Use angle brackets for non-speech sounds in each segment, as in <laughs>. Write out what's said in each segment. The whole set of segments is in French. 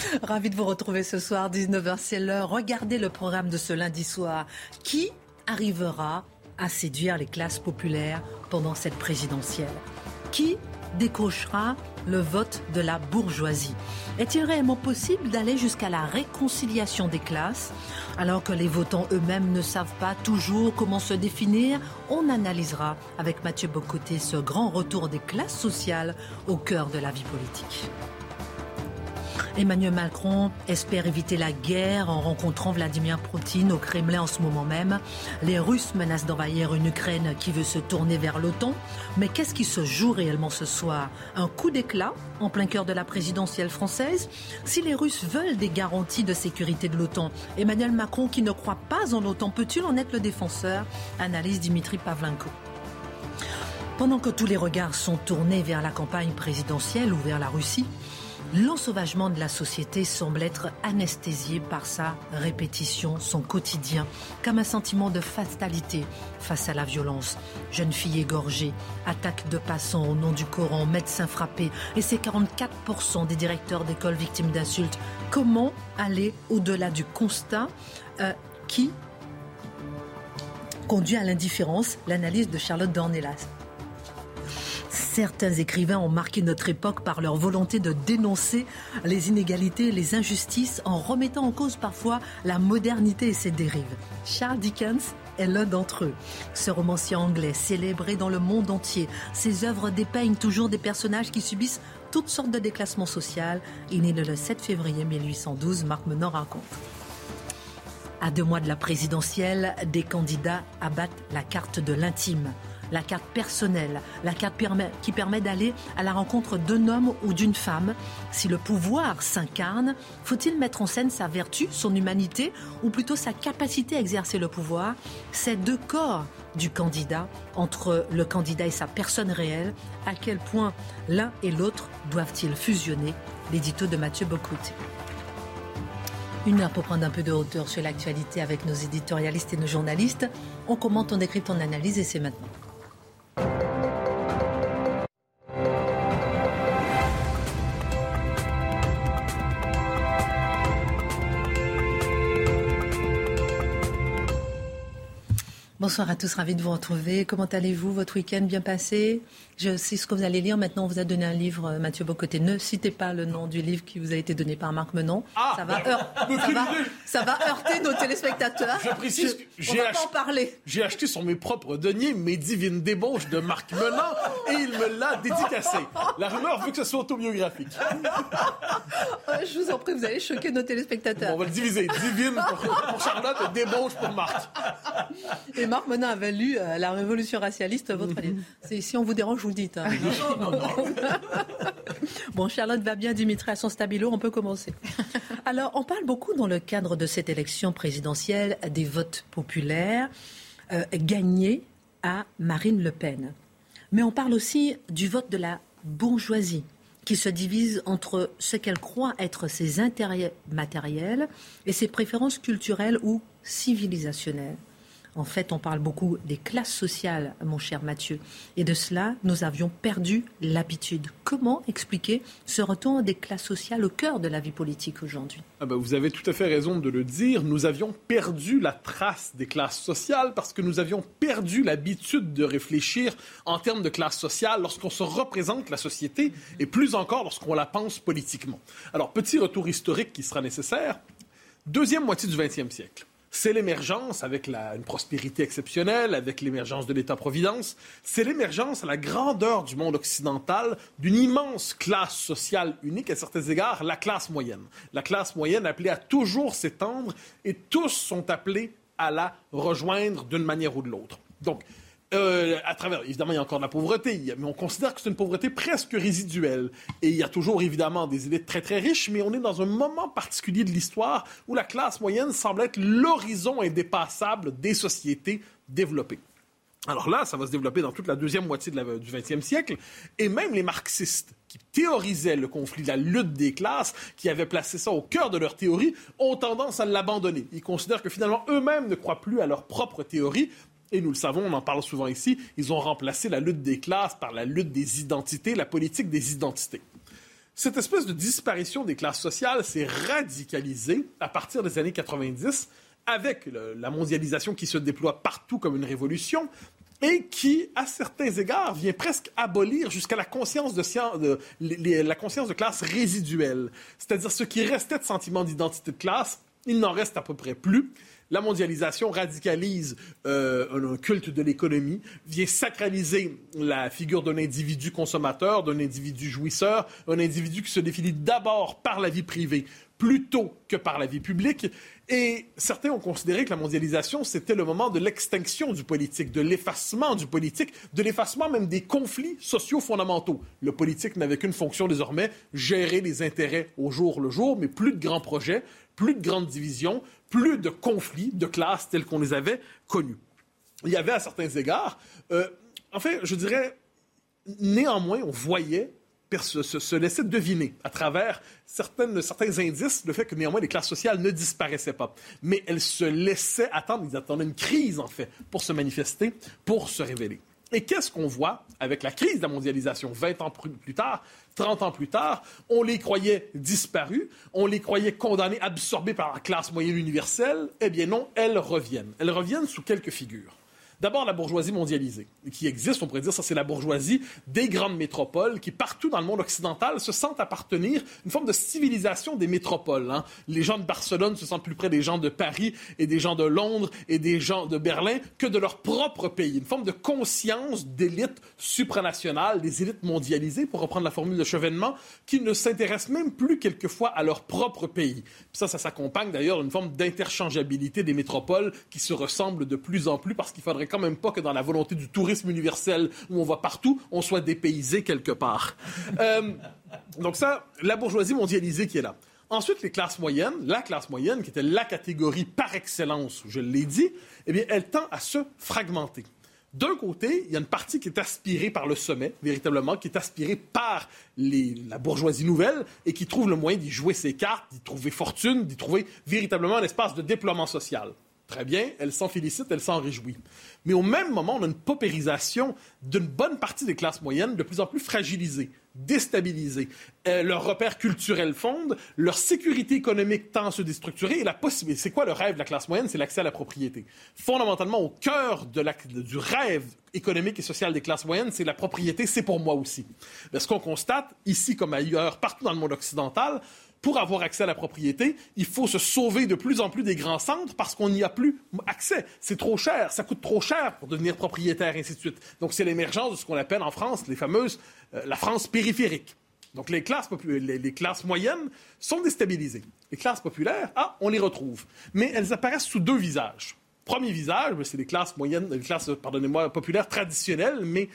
<laughs> Ravi de vous retrouver ce soir, 19h, c'est l'heure. Regardez le programme de ce lundi soir. Qui arrivera à séduire les classes populaires pendant cette présidentielle? Qui décrochera le vote de la bourgeoisie? Est-il réellement possible d'aller jusqu'à la réconciliation des classes alors que les votants eux-mêmes ne savent pas toujours comment se définir? On analysera avec Mathieu Bocoté ce grand retour des classes sociales au cœur de la vie politique. Emmanuel Macron espère éviter la guerre en rencontrant Vladimir Poutine au Kremlin en ce moment même. Les Russes menacent d'envahir une Ukraine qui veut se tourner vers l'OTAN. Mais qu'est-ce qui se joue réellement ce soir? Un coup d'éclat en plein cœur de la présidentielle française? Si les Russes veulent des garanties de sécurité de l'OTAN, Emmanuel Macron qui ne croit pas en l'OTAN peut-il en être le défenseur? Analyse Dimitri Pavlenko. Pendant que tous les regards sont tournés vers la campagne présidentielle ou vers la Russie, L'ensauvagement de la société semble être anesthésié par sa répétition, son quotidien, comme un sentiment de fatalité face à la violence. Jeune fille égorgée, attaque de passants au nom du Coran, médecins frappés, et ces 44% des directeurs d'école victimes d'insultes. Comment aller au-delà du constat euh, qui conduit à l'indifférence? L'analyse de Charlotte Dornelas. Certains écrivains ont marqué notre époque par leur volonté de dénoncer les inégalités, les injustices, en remettant en cause parfois la modernité et ses dérives. Charles Dickens est l'un d'entre eux. Ce romancier anglais, célébré dans le monde entier, ses œuvres dépeignent toujours des personnages qui subissent toutes sortes de déclassements sociaux. Il est né le 7 février 1812, Marc Menon raconte. À deux mois de la présidentielle, des candidats abattent la carte de l'intime la carte personnelle, la carte qui permet d'aller à la rencontre d'un homme ou d'une femme. Si le pouvoir s'incarne, faut-il mettre en scène sa vertu, son humanité, ou plutôt sa capacité à exercer le pouvoir? Ces deux corps du candidat, entre le candidat et sa personne réelle, à quel point l'un et l'autre doivent-ils fusionner? L'édito de Mathieu Bocoté. Une heure pour prendre un peu de hauteur sur l'actualité avec nos éditorialistes et nos journalistes. On commente, on décrypte, on analyse et c'est maintenant. Thank you. Bonsoir à tous, ravi de vous retrouver. Comment allez-vous? Votre week-end bien passé? Je sais ce que vous allez lire. Maintenant, on vous a donné un livre, euh, Mathieu Bocoté. Ne citez pas le nom du livre qui vous a été donné par Marc Menon. Ah, ça, va <laughs> ça, va, heurter nos <laughs> téléspectateurs. Je précise que j'ai acheté sur mes propres deniers mes divines débauches de Marc Menon et il me l'a dédicacé. La rumeur veut que ce soit autobiographique. <laughs> Je vous en prie, vous allez choquer nos téléspectateurs. on va le diviser. Divine pour, Charlotte et débauche pour Marc. Marc Menin avait lu euh, La Révolution racialiste, votre livre. <laughs> Si on vous dérange, vous le dites. Hein. <laughs> bon, Charlotte va bien, Dimitri à son stabilo, on peut commencer. Alors, on parle beaucoup dans le cadre de cette élection présidentielle des votes populaires euh, gagnés à Marine Le Pen. Mais on parle aussi du vote de la bourgeoisie qui se divise entre ce qu'elle croit être ses intérêts matériels et ses préférences culturelles ou civilisationnelles. En fait, on parle beaucoup des classes sociales, mon cher Mathieu. Et de cela, nous avions perdu l'habitude. Comment expliquer ce retour des classes sociales au cœur de la vie politique aujourd'hui? Ah ben, Vous avez tout à fait raison de le dire. Nous avions perdu la trace des classes sociales parce que nous avions perdu l'habitude de réfléchir en termes de classe sociale lorsqu'on se représente la société et plus encore lorsqu'on la pense politiquement. Alors, petit retour historique qui sera nécessaire. Deuxième moitié du XXe siècle c'est l'émergence, avec une prospérité exceptionnelle, avec l'émergence de l'État-providence, c'est l'émergence à la grandeur du monde occidental d'une immense classe sociale unique, à certains égards, la classe moyenne. La classe moyenne appelée à toujours s'étendre et tous sont appelés à la rejoindre d'une manière ou de l'autre. Donc, Euh, à travers, évidemment, il y a encore de la pauvreté, mais on considère que c'est une pauvreté presque résiduelle. Et il y a toujours, évidemment, des élites très, très riches, mais on est dans un moment particulier de l'histoire où la classe moyenne semble être l'horizon indépassable des sociétés développées. Alors là, ça va se développer dans toute la deuxième moitié du 20e siècle. Et même les marxistes, qui théorisaient le conflit, la lutte des classes, qui avaient placé ça au cœur de leur théorie, ont tendance à l'abandonner. Ils considèrent que finalement, eux-mêmes ne croient plus à leur propre théorie. Et nous le savons, on en parle souvent ici, ils ont remplacé la lutte des classes par la lutte des identités, la politique des identités. Cette espèce de disparition des classes sociales s'est radicalisée à partir des années 90 avec la mondialisation qui se déploie partout comme une révolution et qui, à certains égards, vient presque abolir jusqu'à la conscience de, la conscience de classe résiduelle. C'est-à-dire ce qui restait de sentiment d'identité de classe, il n'en reste à peu près plus. La mondialisation radicalise euh, un culte de l'économie, vient sacraliser la figure d'un individu consommateur, d'un individu jouisseur, un individu qui se définit d'abord par la vie privée plutôt que par la vie publique. Et certains ont considéré que la mondialisation, c'était le moment de l'extinction du politique, de l'effacement du politique, de l'effacement même des conflits sociaux fondamentaux. Le politique n'avait qu'une fonction désormais, gérer les intérêts au jour le jour, mais plus de grands projets, plus de grandes divisions, plus de conflits de classe tels qu'on les avait connus. Il y avait à certains égards, euh, en fait, je dirais, néanmoins, on voyait se, laissait deviner à travers certains indices le fait que néanmoins les classes sociales ne disparaissaient pas. Mais elles se laissaient attendre, ils attendaient une crise en fait pour se manifester, pour se révéler. Et qu'est-ce qu'on voit avec la crise de la mondialisation? 20 ans plus tard, 30 ans plus tard? On les croyait disparus, on les croyait condamnés, absorbés par la classe moyenne universelle. Eh bien non, elles reviennent. Elles reviennent sous quelques figures. D'abord, la bourgeoisie mondialisée, qui existe, on pourrait dire, ça c'est la bourgeoisie des grandes métropoles qui, partout dans le monde occidental, se sentent appartenir une forme de civilisation des métropoles. Hein. Les gens de Barcelone se sentent plus près des gens de Paris et des gens de Londres et des gens de Berlin que de leur propre pays. Une forme de conscience d'élite supranationale, des élites mondialisées, pour reprendre la formule de Chevènement, qui ne s'intéressent même plus quelquefois à leur propre pays. ça, ça s'accompagne d'ailleurs d'une forme d'interchangeabilité des métropoles qui se ressemblent de plus en plus parce qu'il faudrait quand même pas que dans la volonté du tourisme universel où on va partout, on soit dépaysé quelque part. Euh, donc ça, la bourgeoisie mondialisée qui est là. Ensuite, les classes moyennes, la classe moyenne, qui était la catégorie par excellence, je l'ai dit, eh bien, elle tend à se fragmenter. D'un côté, il y a une partie qui est aspirée par le sommet, véritablement, qui est aspirée par la bourgeoisie nouvelle et qui trouve le moyen d'y jouer ses cartes, d'y trouver fortune, d'y trouver véritablement un espace de déploiement social. Très bien, elle s'en félicite, elle s'en réjouit. Mais au même moment, on a une paupérisation d'une bonne partie des classes moyennes de plus en plus fragilisées, déstabilisées. Euh, leurs repères culturels fondent, leur sécurité économique tend à se déstructurer et la possibilité. C'est quoi le rêve de la classe moyenne? C'est l'accès à la propriété. Fondamentalement, au cœur du rêve économique et social des classes moyennes, c'est la propriété, c'est pour moi aussi. Mais ce qu'on constate, ici comme ailleurs, partout dans le monde occidental, pour avoir accès à la propriété, il faut se sauver de plus en plus des grands centres parce qu'on n'y a plus accès. C'est trop cher, ça coûte trop cher pour devenir propriétaire, et ainsi de suite. Donc c'est l'émergence de ce qu'on appelle en France les fameuses, euh, la France périphérique. Donc les classes, les, les classes moyennes sont déstabilisées. Les classes populaires, ah, on les retrouve. Mais elles apparaissent sous deux visages. Premier visage, c'est les classes moyennes, les classes, pardonnez-moi, populaires traditionnelles, mais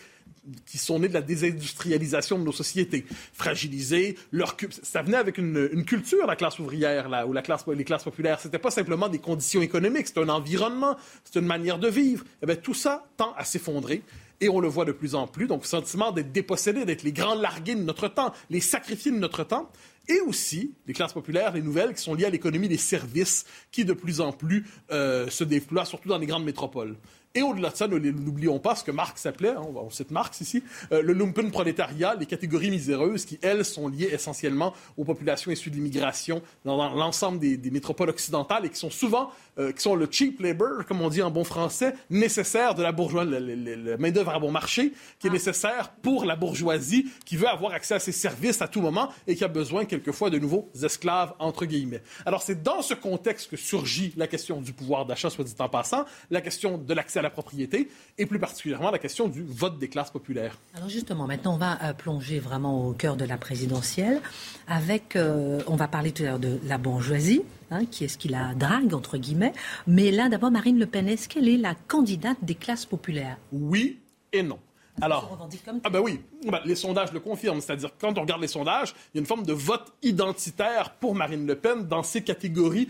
qui sont nés de la désindustrialisation de nos sociétés, fragilisées. Leur, ça venait avec une, culture, la classe ouvrière, ou la classe, les classes populaires. C'était pas simplement des conditions économiques, c'était un environnement, c'était une manière de vivre. Eh bien, tout ça tend à s'effondrer. Et on le voit de plus en plus. Donc, le sentiment d'être dépossédé, d'être les grands largués de notre temps, les sacrifiés de notre temps. Et aussi les classes populaires, les nouvelles, qui sont liées à l'économie des services, qui de plus en plus euh, se déploient, surtout dans les grandes métropoles. Et au-delà de ça, n'oublions pas ce que Marx appelait, hein, on cite Marx ici, euh, le lumpen prolétariat, les catégories miséreuses qui, elles, sont liées essentiellement aux populations issues de l'immigration dans, l'ensemble des, métropoles occidentales et qui sont souvent, euh, qui sont le cheap labor, comme on dit en bon français, nécessaire de la bourgeoisie, la main-d'œuvre à bon marché, qui est ah. nécessaire pour la bourgeoisie qui veut avoir accès à ses services à tout moment et qui a besoin quelquefois de nouveaux esclaves, entre guillemets. Alors c'est dans ce contexte que surgit la question du pouvoir d'achat, soit dit en passant, la question de l'accès à la propriété et plus particulièrement la question du vote des classes populaires. Alors justement, maintenant on va euh, plonger vraiment au cœur de la présidentielle avec, euh, on va parler tout à l'heure de la bourgeoisie, hein, qui est ce qui la drague, entre guillemets, mais là d'abord Marine Le Pen, est-ce qu'elle est la candidate des classes populaires? Oui et non. Alors, ah ben oui, ben, les sondages le confirment. C'est-à-dire, quand on regarde les sondages, il y a une forme de vote identitaire pour Marine Le Pen dans ces catégories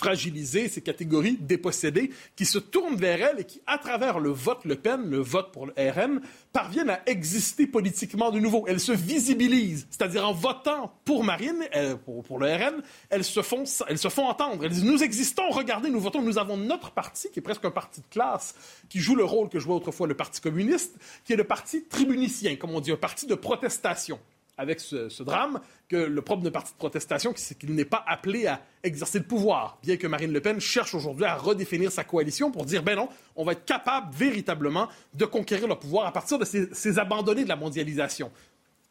fragilisées, ces catégories dépossédées, qui se tournent vers elle et qui, à travers le vote Le Pen, le vote pour le RN, parviennent à exister politiquement de nouveau. Elles se visibilisent. C'est-à-dire, en votant pour Marine, euh, pour, le RN, elles se, font, elles se font entendre. Elles disent, nous existons, regardez, nous votons, nous avons notre parti, qui est presque un parti de classe, qui joue le rôle que jouait autrefois le Parti communiste, qui est le parti tribunicien, comme on dit, un parti de protestation avec ce, drame que le propre d'un parti de protestation, c'est qu'il n'est pas appelé à exercer le pouvoir, bien que Marine Le Pen cherche aujourd'hui à redéfinir sa coalition pour dire, ben non, on va être capable véritablement de conquérir le pouvoir à partir de ces abandonnés de la mondialisation.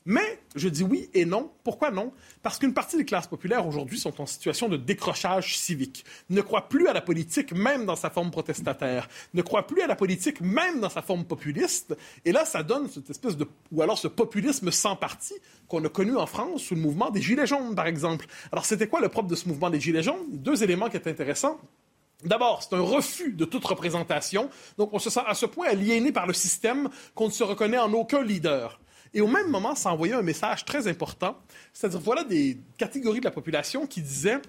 Mais je dis oui et non. Pourquoi non? Parce qu'une partie des classes populaires aujourd'hui sont en situation de décrochage civique, ne croient plus à la politique même dans sa forme protestataire, ne croient plus à la politique même dans sa forme populiste. Et là, ça donne cette espèce de... ou alors ce populisme sans parti qu'on a connu en France sous le mouvement des Gilets jaunes, par exemple. Alors, c'était quoi le propre de ce mouvement des Gilets jaunes? Deux éléments qui étaient intéressants. D'abord, c'est un refus de toute représentation. Donc, on se sent à ce point aliéné par le système qu'on ne se reconnaît en aucun leader. Et au même moment, ça envoyait un message très important, c'est-à-dire voilà des catégories de la population qui disaient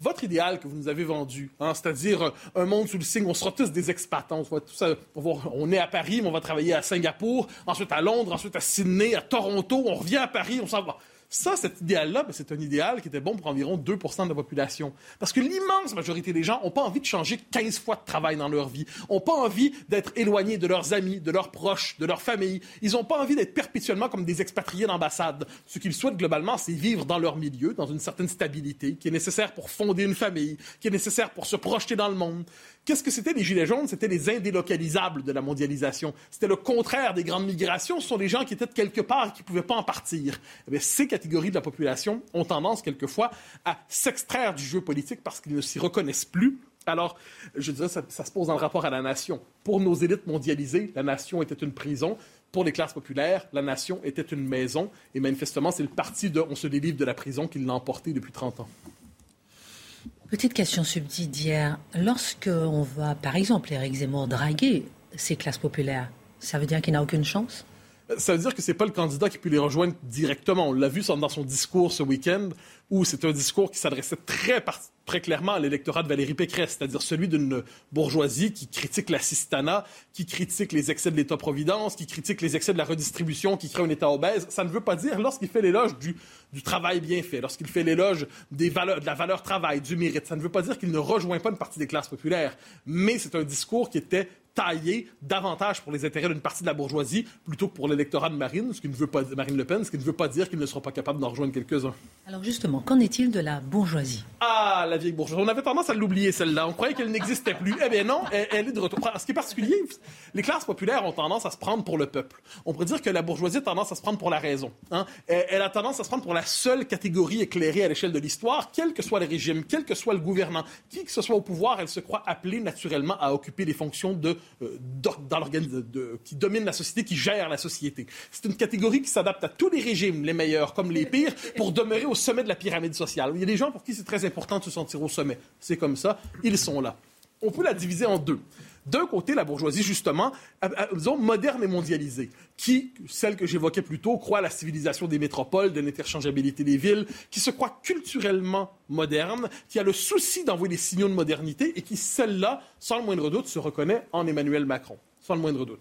votre idéal que vous nous avez vendu, hein, c'est-à-dire un monde sous le signe, on sera tous des expats, on, on, est à Paris, mais on va travailler à Singapour, ensuite à Londres, ensuite à Sydney, à Toronto, on revient à Paris, on s'en va. Ça, cet idéal-là, ben, c'est un idéal qui était bon pour environ 2% de la population. Parce que l'immense majorité des gens n'ont pas envie de changer 15 fois de travail dans leur vie, n'ont pas envie d'être éloignés de leurs amis, de leurs proches, de leur famille. Ils n'ont pas envie d'être perpétuellement comme des expatriés d'ambassade. Ce qu'ils souhaitent globalement, c'est vivre dans leur milieu, dans une certaine stabilité, qui est nécessaire pour fonder une famille, qui est nécessaire pour se projeter dans le monde. Qu'est-ce que c'était les Gilets jaunes? C'était les indélocalisables de la mondialisation. C'était le contraire des grandes migrations. Ce sont des gens qui étaient de quelque part et qui ne pouvaient pas en partir. Eh ces catégories de la population ont tendance quelquefois à s'extraire du jeu politique parce qu'ils ne s'y reconnaissent plus. Alors, je dirais, ça, ça se pose dans le rapport à la nation. Pour nos élites mondialisées, la nation était une prison. Pour les classes populaires, la nation était une maison. Et manifestement, c'est le parti de on se délivre de la prison qui l'a emporté depuis 30 ans. Petite question subsidiaire. Lorsqu'on va, par exemple, Éric Zemmour draguer ces classes populaires, ça veut dire qu'il n'a aucune chance? Ça veut dire que c'est pas le candidat qui peut les rejoindre directement. On l'a vu dans son discours ce week-end, où c'est un discours qui s'adressait très, très clairement à l'électorat de Valérie Pécresse, c'est-à-dire celui d'une bourgeoisie qui critique l'assistanat, qui critique les excès de l'État-providence, qui critique les excès de la redistribution, qui crée un État obèse. Ça ne veut pas dire, lorsqu'il fait l'éloge du, travail bien fait, lorsqu'il fait l'éloge de la valeur travail, du mérite, ça ne veut pas dire qu'il ne rejoint pas une partie des classes populaires. Mais c'est un discours qui était taillé davantage pour les intérêts d'une partie de la bourgeoisie plutôt que pour l'électorat de Marine, ce qui ne veut pas Marine Le Pen, ce qui ne veut pas dire qu'il ne sera pas capable d'en rejoindre quelques-uns. Alors justement, qu'en est-il de la bourgeoisie? Ah, la vieille bourgeoisie. On avait tendance à l'oublier celle-là. On croyait qu'elle n'existait plus. Eh bien non, elle, est de retour. Ce qui est particulier, les classes populaires ont tendance à se prendre pour le peuple. On pourrait dire que la bourgeoisie a tendance à se prendre pour la raison. Hein. Elle, a tendance à se prendre pour la seule catégorie éclairée à l'échelle de l'histoire, quel que soit le régime, quel que soit le gouvernement, qui que ce soit au pouvoir, elle se croit appelée naturellement à occuper les fonctions de, dans l'organisme qui domine la société, qui gère la société. C'est une catégorie qui s'adapte à tous les régimes, les meilleurs comme les pires, pour demeurer au sommet de la pyramide sociale. Il y a des gens pour qui c'est très important de se sentir au sommet. C'est comme ça, ils sont là. On peut la diviser en deux. D'un côté, la bourgeoisie, justement, disons, moderne et mondialisée, qui, celle que j'évoquais plus tôt, croit à la civilisation des métropoles, de l'interchangeabilité des villes, qui se croit culturellement moderne, qui a le souci d'envoyer des signaux de modernité et qui, celle-là, sans le moindre doute, se reconnaît en Emmanuel Macron. Sans le moindre doute.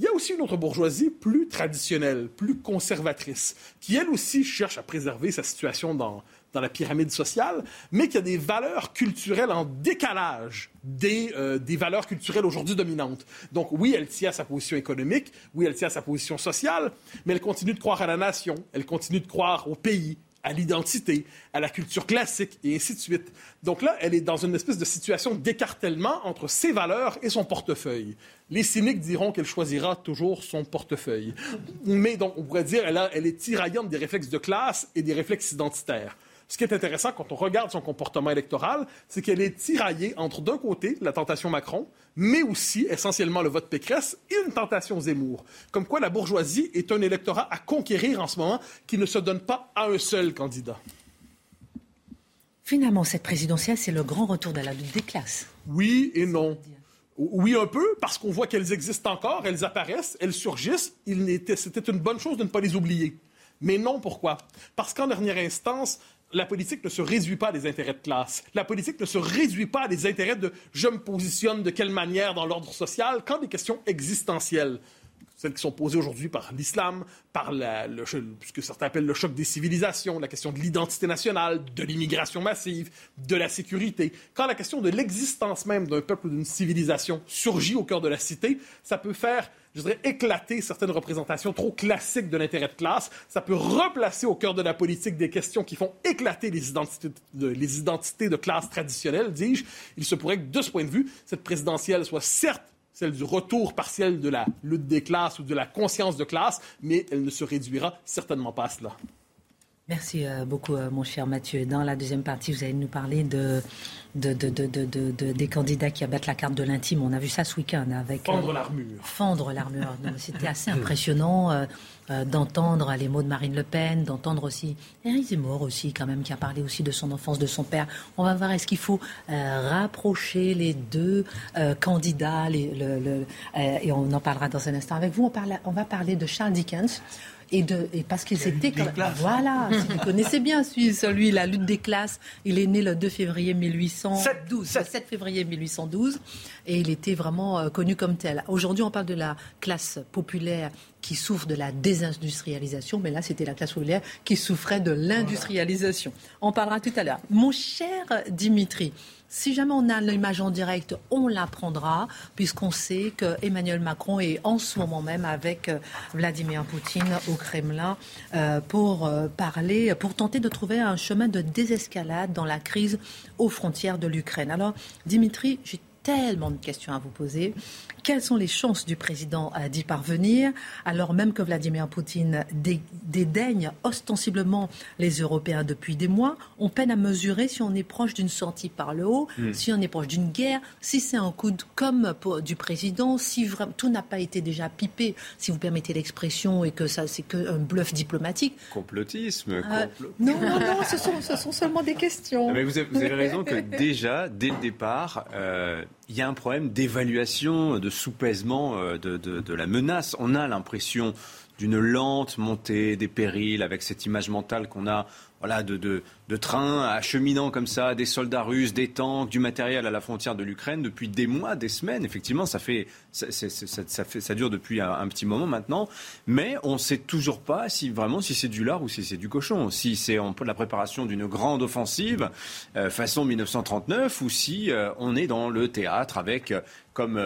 Il y a aussi une autre bourgeoisie plus traditionnelle, plus conservatrice, qui elle aussi cherche à préserver sa situation dans, dans la pyramide sociale, mais qui a des valeurs culturelles en décalage des, euh, des valeurs culturelles aujourd'hui dominantes. Donc oui, elle tient à sa position économique, oui, elle tient à sa position sociale, mais elle continue de croire à la nation, elle continue de croire au pays, à l'identité, à la culture classique et ainsi de suite. Donc là, elle est dans une espèce de situation d'écartèlement entre ses valeurs et son portefeuille. Les cyniques diront qu'elle choisira toujours son portefeuille. Mais donc, on pourrait dire qu'elle elle est tiraillante des réflexes de classe et des réflexes identitaires. Ce qui est intéressant quand on regarde son comportement électoral, c'est qu'elle est tiraillée entre d'un côté la tentation Macron, mais aussi essentiellement le vote Pécresse et une tentation Zemmour. Comme quoi la bourgeoisie est un électorat à conquérir en ce moment qui ne se donne pas à un seul candidat. Finalement, cette présidentielle, c'est le grand retour de la lutte des classes. Oui et non. Oui, un peu, parce qu'on voit qu'elles existent encore, elles apparaissent, elles surgissent. C'était une bonne chose de ne pas les oublier. Mais non, pourquoi? Parce qu'en dernière instance, la politique ne se réduit pas à des intérêts de classe. La politique ne se réduit pas à des intérêts de je me positionne de quelle manière dans l'ordre social quand des questions existentielles celles qui sont posées aujourd'hui par l'islam, par ce que certains appellent le choc des civilisations, la question de l'identité nationale, de l'immigration massive, de la sécurité. Quand la question de l'existence même d'un peuple ou d'une civilisation surgit au cœur de la cité, ça peut faire je dirais, éclater certaines représentations trop classiques de l'intérêt de classe. Ça peut replacer au cœur de la politique des questions qui font éclater les identités de, les identités de classe traditionnelles, dis-je. Il se pourrait que, de ce point de vue, cette présidentielle soit certes celle du retour partiel de la lutte des classes ou de la conscience de classe, mais elle ne se réduira certainement pas à cela. Merci euh, beaucoup, euh, mon cher Mathieu. Dans la deuxième partie, vous allez nous parler de, des candidats qui abattent la carte de l'intime. On a vu ça ce week-end avec... Fendre euh, l'armure. Fendre l'armure. C'était assez impressionnant d'entendre les mots de Marine Le Pen, d'entendre aussi Eric Zemmour aussi, quand même, qui a parlé aussi de son enfance, de son père. On va voir, est-ce qu'il faut rapprocher les deux candidats Et on en parlera dans un instant avec vous. On, parle, on va parler de Charles Dickens et, de, et parce qu'ils étaient comme, voilà, <laughs> si vous connaissez bien celui, la lutte des classes, il est né le 2 février 1812, 7, 7 février 1812, et il était vraiment euh, connu comme tel. Aujourd'hui, on parle de la classe populaire qui souffre de la désindustrialisation, mais là, c'était la classe populaire qui souffrait de l'industrialisation. On parlera tout à l'heure. Mon cher Dimitri, si jamais on a l'image en direct, on la prendra, puisqu'on sait que Emmanuel Macron est en ce moment même avec euh, Vladimir Poutine au Kremlin euh, pour euh, parler, pour tenter de trouver un chemin de désescalade dans la crise aux frontières de l'Ukraine. Alors, Dimitri, j'ai tellement de questions à vous poser. Quelles sont les chances du président d'y parvenir, alors même que Vladimir Poutine dédaigne ostensiblement les Européens depuis des mois? On peine à mesurer si on est proche d'une sortie par le haut, hmm. si on est proche d'une guerre, si c'est un coup de com du président, si tout n'a pas été déjà pipé, si vous permettez l'expression, et que ça c'est qu'un bluff diplomatique. Complotisme. Euh, non, non, non, ce sont, seulement des questions. Mais vous, avez, raison que <laughs> déjà, dès le départ, euh, il y a un problème d'évaluation, de sous-pèsement euh, de, la menace. On a l'impression d'une lente montée des périls avec cette image mentale qu'on a voilà, de, de, trains acheminant comme ça des soldats russes, des tanks, du matériel à la frontière de l'Ukraine depuis des mois, des semaines. Effectivement, ça, fait, ça, fait, ça dure depuis un, petit moment maintenant. Mais on ne sait toujours pas si vraiment si c'est du lard ou si c'est du cochon. Si c'est en la préparation d'une grande offensive euh, façon 1939 ou si euh, on est dans le théâtre avec euh, comme...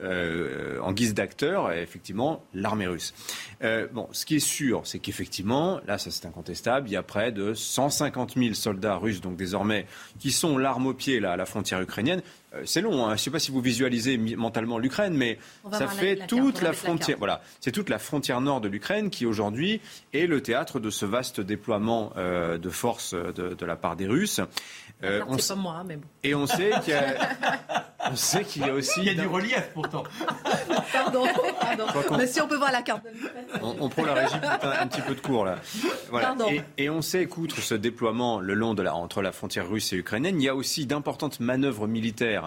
Euh, en guise d'acteur, effectivement, l'armée russe. Euh, bon, ce qui est sûr, c'est qu'effectivement, là, ça c'est incontestable, il y a près de 150 000 soldats russes, donc désormais, qui sont l'arme au pied là, à la frontière ukrainienne. Euh, c'est long, hein. je ne sais pas si vous visualisez mentalement l'Ukraine, mais ça fait toute la, frontière. Voilà, c'est toute la frontière nord de l'Ukraine qui aujourd'hui est le théâtre de ce vaste déploiement de forces de, la part des Russes. Euh, on pas moi, mais bon. Et on sait qu'il y a, <laughs> on sait qu'il y a aussi. Il y a du relief pourtant. pardon, pardon. Mais si on peut voir la carte. On, prend la régie un, petit peu de cours là. Voilà. Et, et, on sait qu'outre ce déploiement le long de la, entre la frontière russe et ukrainienne, il y a aussi d'importantes manœuvres militaires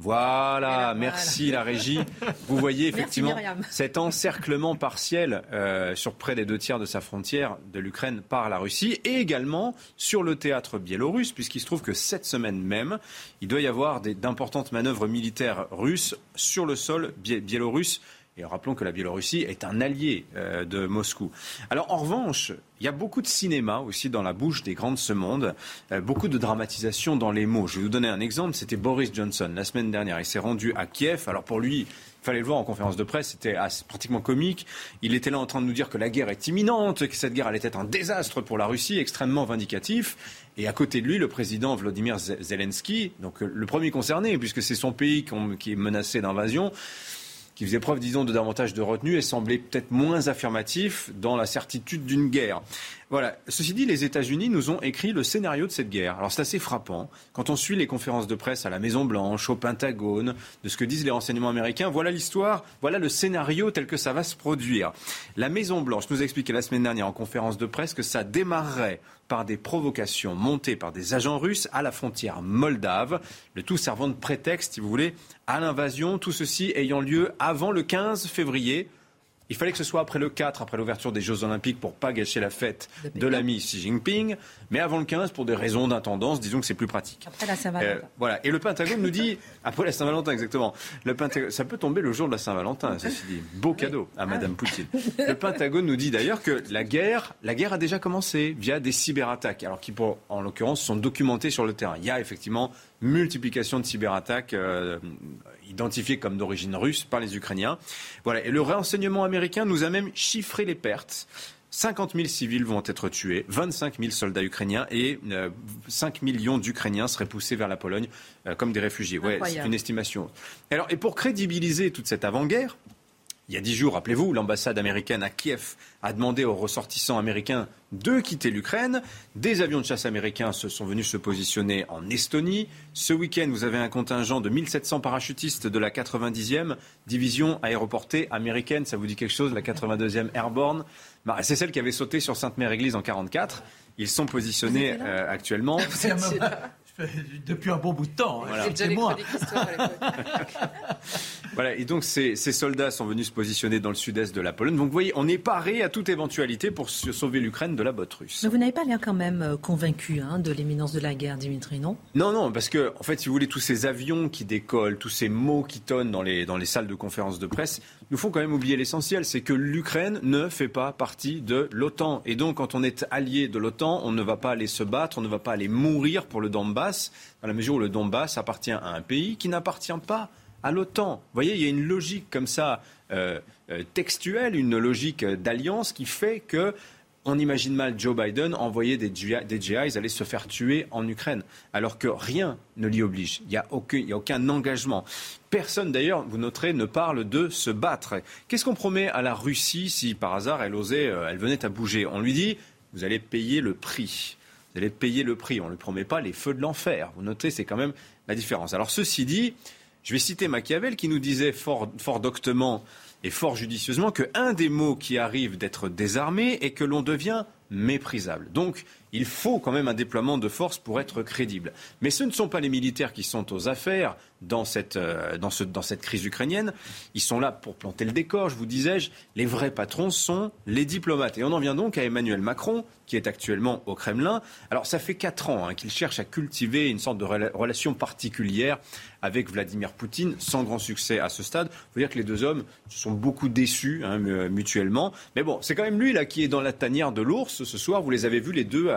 voilà, merci la régie. Vous voyez effectivement cet encerclement partiel euh, sur près des deux tiers de sa frontière de l'Ukraine par la Russie et également sur le théâtre biélorusse, puisqu'il se trouve que cette semaine même, il doit y avoir d'importantes manœuvres militaires russes sur le sol biélorusse et rappelons que la Biélorussie est un allié euh, de Moscou. Alors en revanche, il y a beaucoup de cinéma aussi dans la bouche des grands de ce monde, euh, beaucoup de dramatisation dans les mots. Je vais vous donner un exemple, c'était Boris Johnson la semaine dernière. Il s'est rendu à Kiev. Alors pour lui, fallait le voir en conférence de presse, c'était pratiquement comique. Il était là en train de nous dire que la guerre est imminente, que cette guerre allait être un désastre pour la Russie, extrêmement vindicatif. Et à côté de lui, le président Vladimir Zelensky, donc le premier concerné, puisque c'est son pays qui est menacé d'invasion, qui faisait preuve, disons, de davantage de retenue et semblait peut-être moins affirmatif dans la certitude d'une guerre. Voilà. Ceci dit, les États-Unis nous ont écrit le scénario de cette guerre. Alors c'est assez frappant. Quand on suit les conférences de presse à la Maison-Blanche, au Pentagone, de ce que disent les renseignements américains, voilà l'histoire, voilà le scénario tel que ça va se produire. La Maison-Blanche nous a expliqué la semaine dernière en conférence de presse que ça démarrerait par des provocations montées par des agents russes à la frontière moldave, le tout servant de prétexte, si vous voulez, à l'invasion, tout ceci ayant lieu avant le 15 février il fallait que ce soit après le 4, après l'ouverture des Jeux Olympiques, pour pas gâcher la fête de l'ami Xi Jinping, mais avant le 15, pour des raisons d'intendance, disons que c'est plus pratique. Après la Saint-Valentin. Euh, voilà. Et le Pentagone nous dit, <laughs> après la Saint-Valentin, exactement. Le Pentagone, ça peut tomber le jour de la Saint-Valentin, ceci dit. Beau cadeau à Madame Poutine. <laughs> Le Pentagone nous dit d'ailleurs que la guerre, la guerre a déjà commencé via des cyberattaques, alors qui, pour, en l'occurrence, sont documentées sur le terrain. Il y a effectivement multiplication de cyberattaques euh, identifiées comme d'origine russe par les Ukrainiens. Voilà. Et le renseignement américain nous a même chiffré les pertes. 50 000 civils vont être tués, 25 000 soldats ukrainiens et 5 euh, millions d'Ukrainiens seraient poussés vers la Pologne euh, comme des réfugiés. Ouais, c'est une estimation. Alors, et pour crédibiliser toute cette avant-guerre, il y a dix jours, rappelez-vous, l'ambassade américaine à Kiev a demandé aux ressortissants américains de quitter l'Ukraine. Des avions de chasse américains se sont venus se positionner en Estonie. Ce week-end, vous avez un contingent de 1700 parachutistes de la 90e division aéroportée américaine. Ça vous dit quelque chose, la 82e Airborne? Bah, C'est celle qui avait sauté sur Sainte-Mère-Église en 1944. Ils sont positionnés euh, actuellement. <laughs> <laughs> depuis un bon bout de temps. Hein, voilà. <laughs> voilà, et donc ces, soldats sont venus se positionner dans le sud-est de la Pologne. Donc vous voyez, on est paré à toute éventualité pour sauver l'Ukraine de la botte russe. Mais vous n'avez pas l'air quand même euh, convaincu hein, de l'éminence de la guerre, Dimitri, non? Non, non, parce que, en fait, si vous voulez, tous ces avions qui décollent, tous ces mots qui tonnent dans les, dans les salles de conférences de presse, nous font quand même oublier l'essentiel, c'est que l'Ukraine ne fait pas partie de l'OTAN. Et donc, quand on est allié de l'OTAN, on ne va pas aller se battre, on ne va pas aller mourir pour le Donbass, dans la mesure où le Donbass appartient à un pays qui n'appartient pas à l'OTAN. Vous voyez, il y a une logique comme ça euh, euh, textuelle, une logique d'alliance qui fait que on imagine mal Joe Biden envoyer des, des GIs aller se faire tuer en Ukraine, alors que rien ne l'y oblige. Il n'y a, a, aucun engagement. Personne, d'ailleurs, vous noterez, ne parle de se battre. Qu'est-ce qu'on promet à la Russie si, par hasard, elle osait, euh, elle venait à bouger? On lui dit, vous allez payer le prix. Vous allez payer le prix. On ne lui promet pas les feux de l'enfer. Vous notez, c'est quand même la différence. Alors, ceci dit, je vais citer Machiavel qui nous disait fort, fort doctement et fort judicieusement qu'un des mots qui arrive d'être désarmé est que l'on devient méprisable. Donc, il faut quand même un déploiement de force pour être crédible. Mais ce ne sont pas les militaires qui sont aux affaires dans cette, euh, crise ukrainienne. Ils sont là pour planter le décor, je vous disais-je. Les vrais patrons sont les diplomates. Et on en vient donc à Emmanuel Macron, qui est actuellement au Kremlin. Alors, ça fait quatre ans hein, qu'il cherche à cultiver une sorte de relation particulière avec Vladimir Poutine, sans grand succès à ce stade. Il faut dire que les deux hommes sont beaucoup déçus hein, mutuellement. Mais bon, c'est quand même lui là qui est dans la tanière de l'ours ce soir. Vous les avez vus les deux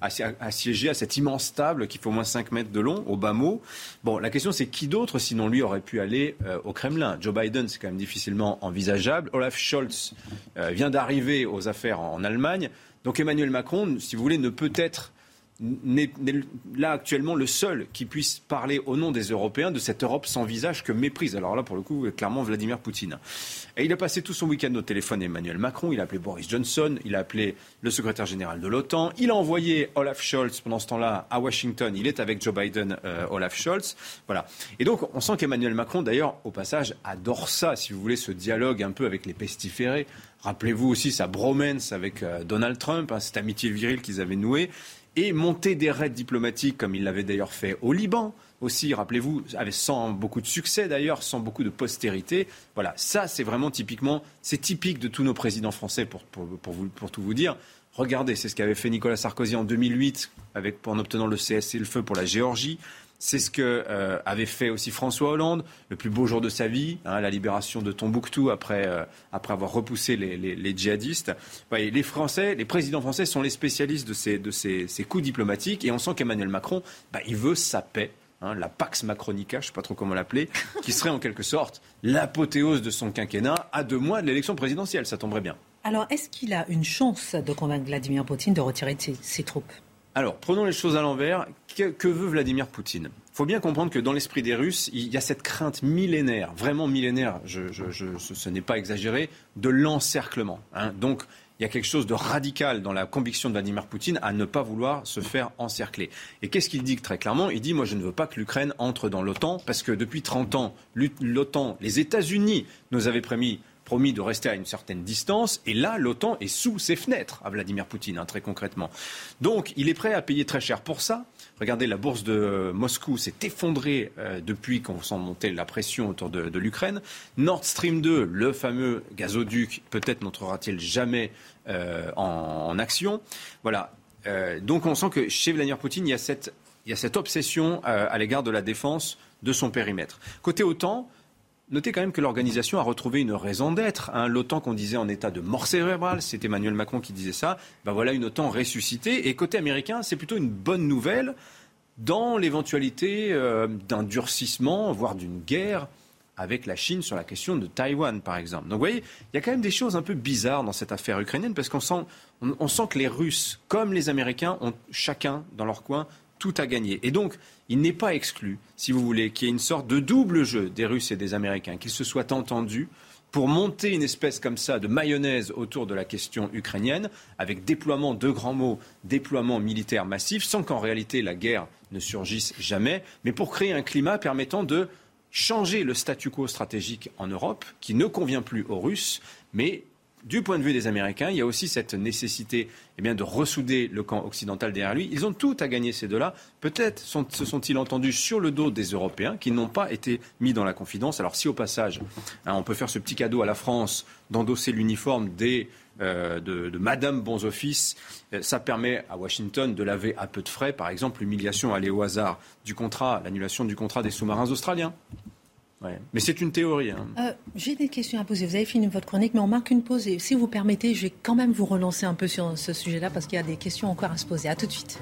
assiégé à cette immense table qui fait au moins 5 mètres de long, au bas mot. Bon, la question c'est qui d'autre, sinon lui, aurait pu aller euh, au Kremlin? Joe Biden, c'est quand même difficilement envisageable. Olaf Scholz euh, vient d'arriver aux affaires en Allemagne. Donc Emmanuel Macron, si vous voulez, ne peut être n'est là actuellement le seul qui puisse parler au nom des Européens de cette Europe sans visage que méprise. Alors là, pour le coup, clairement, Vladimir Poutine. Et il a passé tout son week-end au téléphone Emmanuel Macron, il a appelé Boris Johnson, il a appelé le secrétaire général de l'OTAN, il a envoyé Olaf Scholz pendant ce temps-là à Washington, il est avec Joe Biden, euh, Olaf Scholz. Voilà. Et donc, on sent qu'Emmanuel Macron, d'ailleurs, au passage, adore ça, si vous voulez, ce dialogue un peu avec les pestiférés. Rappelez-vous aussi sa bromance avec euh, Donald Trump, hein, cette amitié virile qu'ils avaient nouée et monter des raids diplomatiques comme il l'avait d'ailleurs fait au Liban aussi, rappelez-vous, sans beaucoup de succès d'ailleurs, sans beaucoup de postérité. Voilà, ça c'est vraiment typiquement, c'est typique de tous nos présidents français pour, tout vous dire. Regardez, c'est ce qu'avait fait Nicolas Sarkozy en 2008 avec, en obtenant le CSC le feu pour la Géorgie. C'est ce que euh, avait fait aussi François Hollande, le plus beau jour de sa vie, hein, la libération de Tombouctou après, euh, après avoir repoussé les, djihadistes. les Français, les présidents français sont les spécialistes de ces, de ces, coups diplomatiques et on sent qu'Emmanuel Macron, bah, il veut sa paix hein, la Pax Macronica, je ne sais pas trop comment l'appeler, <laughs> qui serait en quelque sorte l'apothéose de son quinquennat à deux mois de l'élection présidentielle. Ça tomberait bien. Alors, est-ce qu'il a une chance de convaincre Vladimir Poutine de retirer ses, troupes? Alors, prenons les choses à l'envers. Que, veut Vladimir Poutine? Il faut bien comprendre que dans l'esprit des Russes, il y a cette crainte millénaire, vraiment millénaire, ce, n'est pas exagéré, de l'encerclement. Hein. Donc, il y a quelque chose de radical dans la conviction de Vladimir Poutine à ne pas vouloir se faire encercler. Et qu'est-ce qu'il dit très clairement? Il dit, moi je ne veux pas que l'Ukraine entre dans l'OTAN, parce que depuis 30 ans, l'OTAN, les États-Unis nous avaient promis promis de rester à une certaine distance. Et là, l'OTAN est sous ses fenêtres à Vladimir Poutine, hein, très concrètement. Donc, il est prêt à payer très cher pour ça. Regardez, la bourse de Moscou s'est effondrée euh, depuis qu'on sent monter la pression autour de, l'Ukraine. Nord Stream 2, le fameux gazoduc, peut-être n'entrera-t-il jamais euh, en, action. Voilà. Euh, donc, on sent que chez Vladimir Poutine, il y a cette, il y a cette obsession à l'égard de la défense de son périmètre. Côté OTAN, Notez quand même que l'organisation a retrouvé une raison d'être. Hein. L'OTAN qu'on disait en état de mort cérébrale, c'est Emmanuel Macron qui disait ça. Ben voilà une OTAN ressuscitée. Et côté américain, c'est plutôt une bonne nouvelle dans l'éventualité euh, d'un durcissement, voire d'une guerre avec la Chine sur la question de Taïwan, par exemple. Donc vous voyez, il y a quand même des choses un peu bizarres dans cette affaire ukrainienne parce qu'on sent, on sent que les Russes, comme les Américains, ont chacun dans leur coin tout à gagner. Et donc, il n'est pas exclu, si vous voulez, qu'il y ait une sorte de double jeu des Russes et des Américains, qu'ils se soient entendus pour monter une espèce comme ça de mayonnaise autour de la question ukrainienne, avec déploiement de grands mots, déploiement militaire massif, sans qu'en réalité la guerre ne surgisse jamais, mais pour créer un climat permettant de changer le statu quo stratégique en Europe, qui ne convient plus aux Russes, mais du point de vue des Américains, il y a aussi cette nécessité eh de ressouder le camp occidental derrière lui. Ils ont tout à gagner, ces deux-là. Peut-être se sont-ils entendus sur le dos des Européens qui n'ont pas été mis dans la confidence. Alors si au passage, hein, on peut faire ce petit cadeau à la France d'endosser l'uniforme euh, de, de, Madame Bons Office. Euh, ça permet à Washington de laver à peu de frais, par exemple, l'humiliation allée au hasard du contrat, l'annulation du contrat des sous-marins australiens. Mais c'est une théorie. Hein. Euh, j'ai des questions à poser. Vous avez fini votre chronique, mais on marque une pause. Et si vous permettez, je vais quand même vous relancer un peu sur ce sujet-là parce qu'il y a des questions encore à se poser. À tout de suite.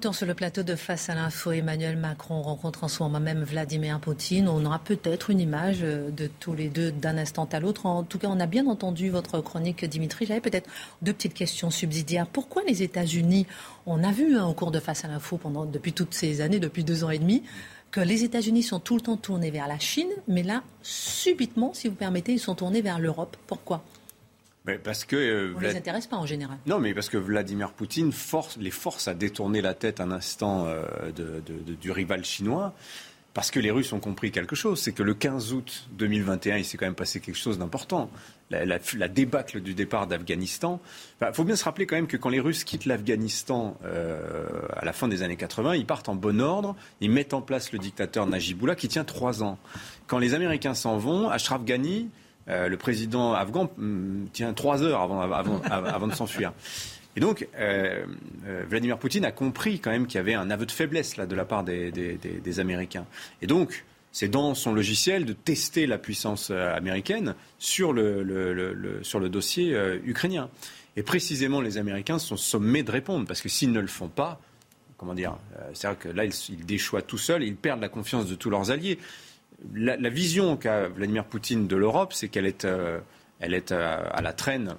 Sur le plateau de Face à l'info, Emmanuel Macron rencontre en ce moment même Vladimir Poutine. On aura peut-être une image euh, de tous les deux d'un instant à l'autre. En tout cas, on a bien entendu votre chronique, Dimitri. J'avais peut-être deux petites questions subsidiaires. Pourquoi les États-Unis, on a vu hein, au cours de Face à l'info depuis toutes ces années, depuis deux ans et demi, que les États-Unis sont tout le temps tournés vers la Chine, mais là, subitement, si vous permettez, ils sont tournés vers l'Europe. Pourquoi? Parce que, euh, On ne les intéresse pas en général. Non, mais parce que Vladimir Poutine force, les force à détourner la tête un instant euh, de, du rival chinois. Parce que les Russes ont compris quelque chose, c'est que le 15 août 2021, il s'est quand même passé quelque chose d'important. La, la, débâcle du départ d'Afghanistan. Il faut bien se rappeler quand même que quand les Russes quittent l'Afghanistan euh, à la fin des années 80, ils partent en bon ordre, ils mettent en place le dictateur Najibullah qui tient trois ans. Quand les Américains s'en vont, Ashraf Ghani, euh, le président afghan mm, tient trois heures avant, de s'enfuir. Et donc, euh, euh, Vladimir Poutine a compris quand même qu'il y avait un aveu de faiblesse de la part des, Américains. Et donc, c'est dans son logiciel de tester la puissance américaine sur le, sur le dossier ukrainien. Et précisément, les Américains sont sommés de répondre, parce que s'ils ne le font pas, comment dire, c'est-à-dire que là, ils, ils déchoient tout seuls, ils perdent la confiance de tous leurs alliés la, vision qu'a Vladimir Poutine de l'Europe, c'est qu'elle est, euh, elle est euh, à la traîne,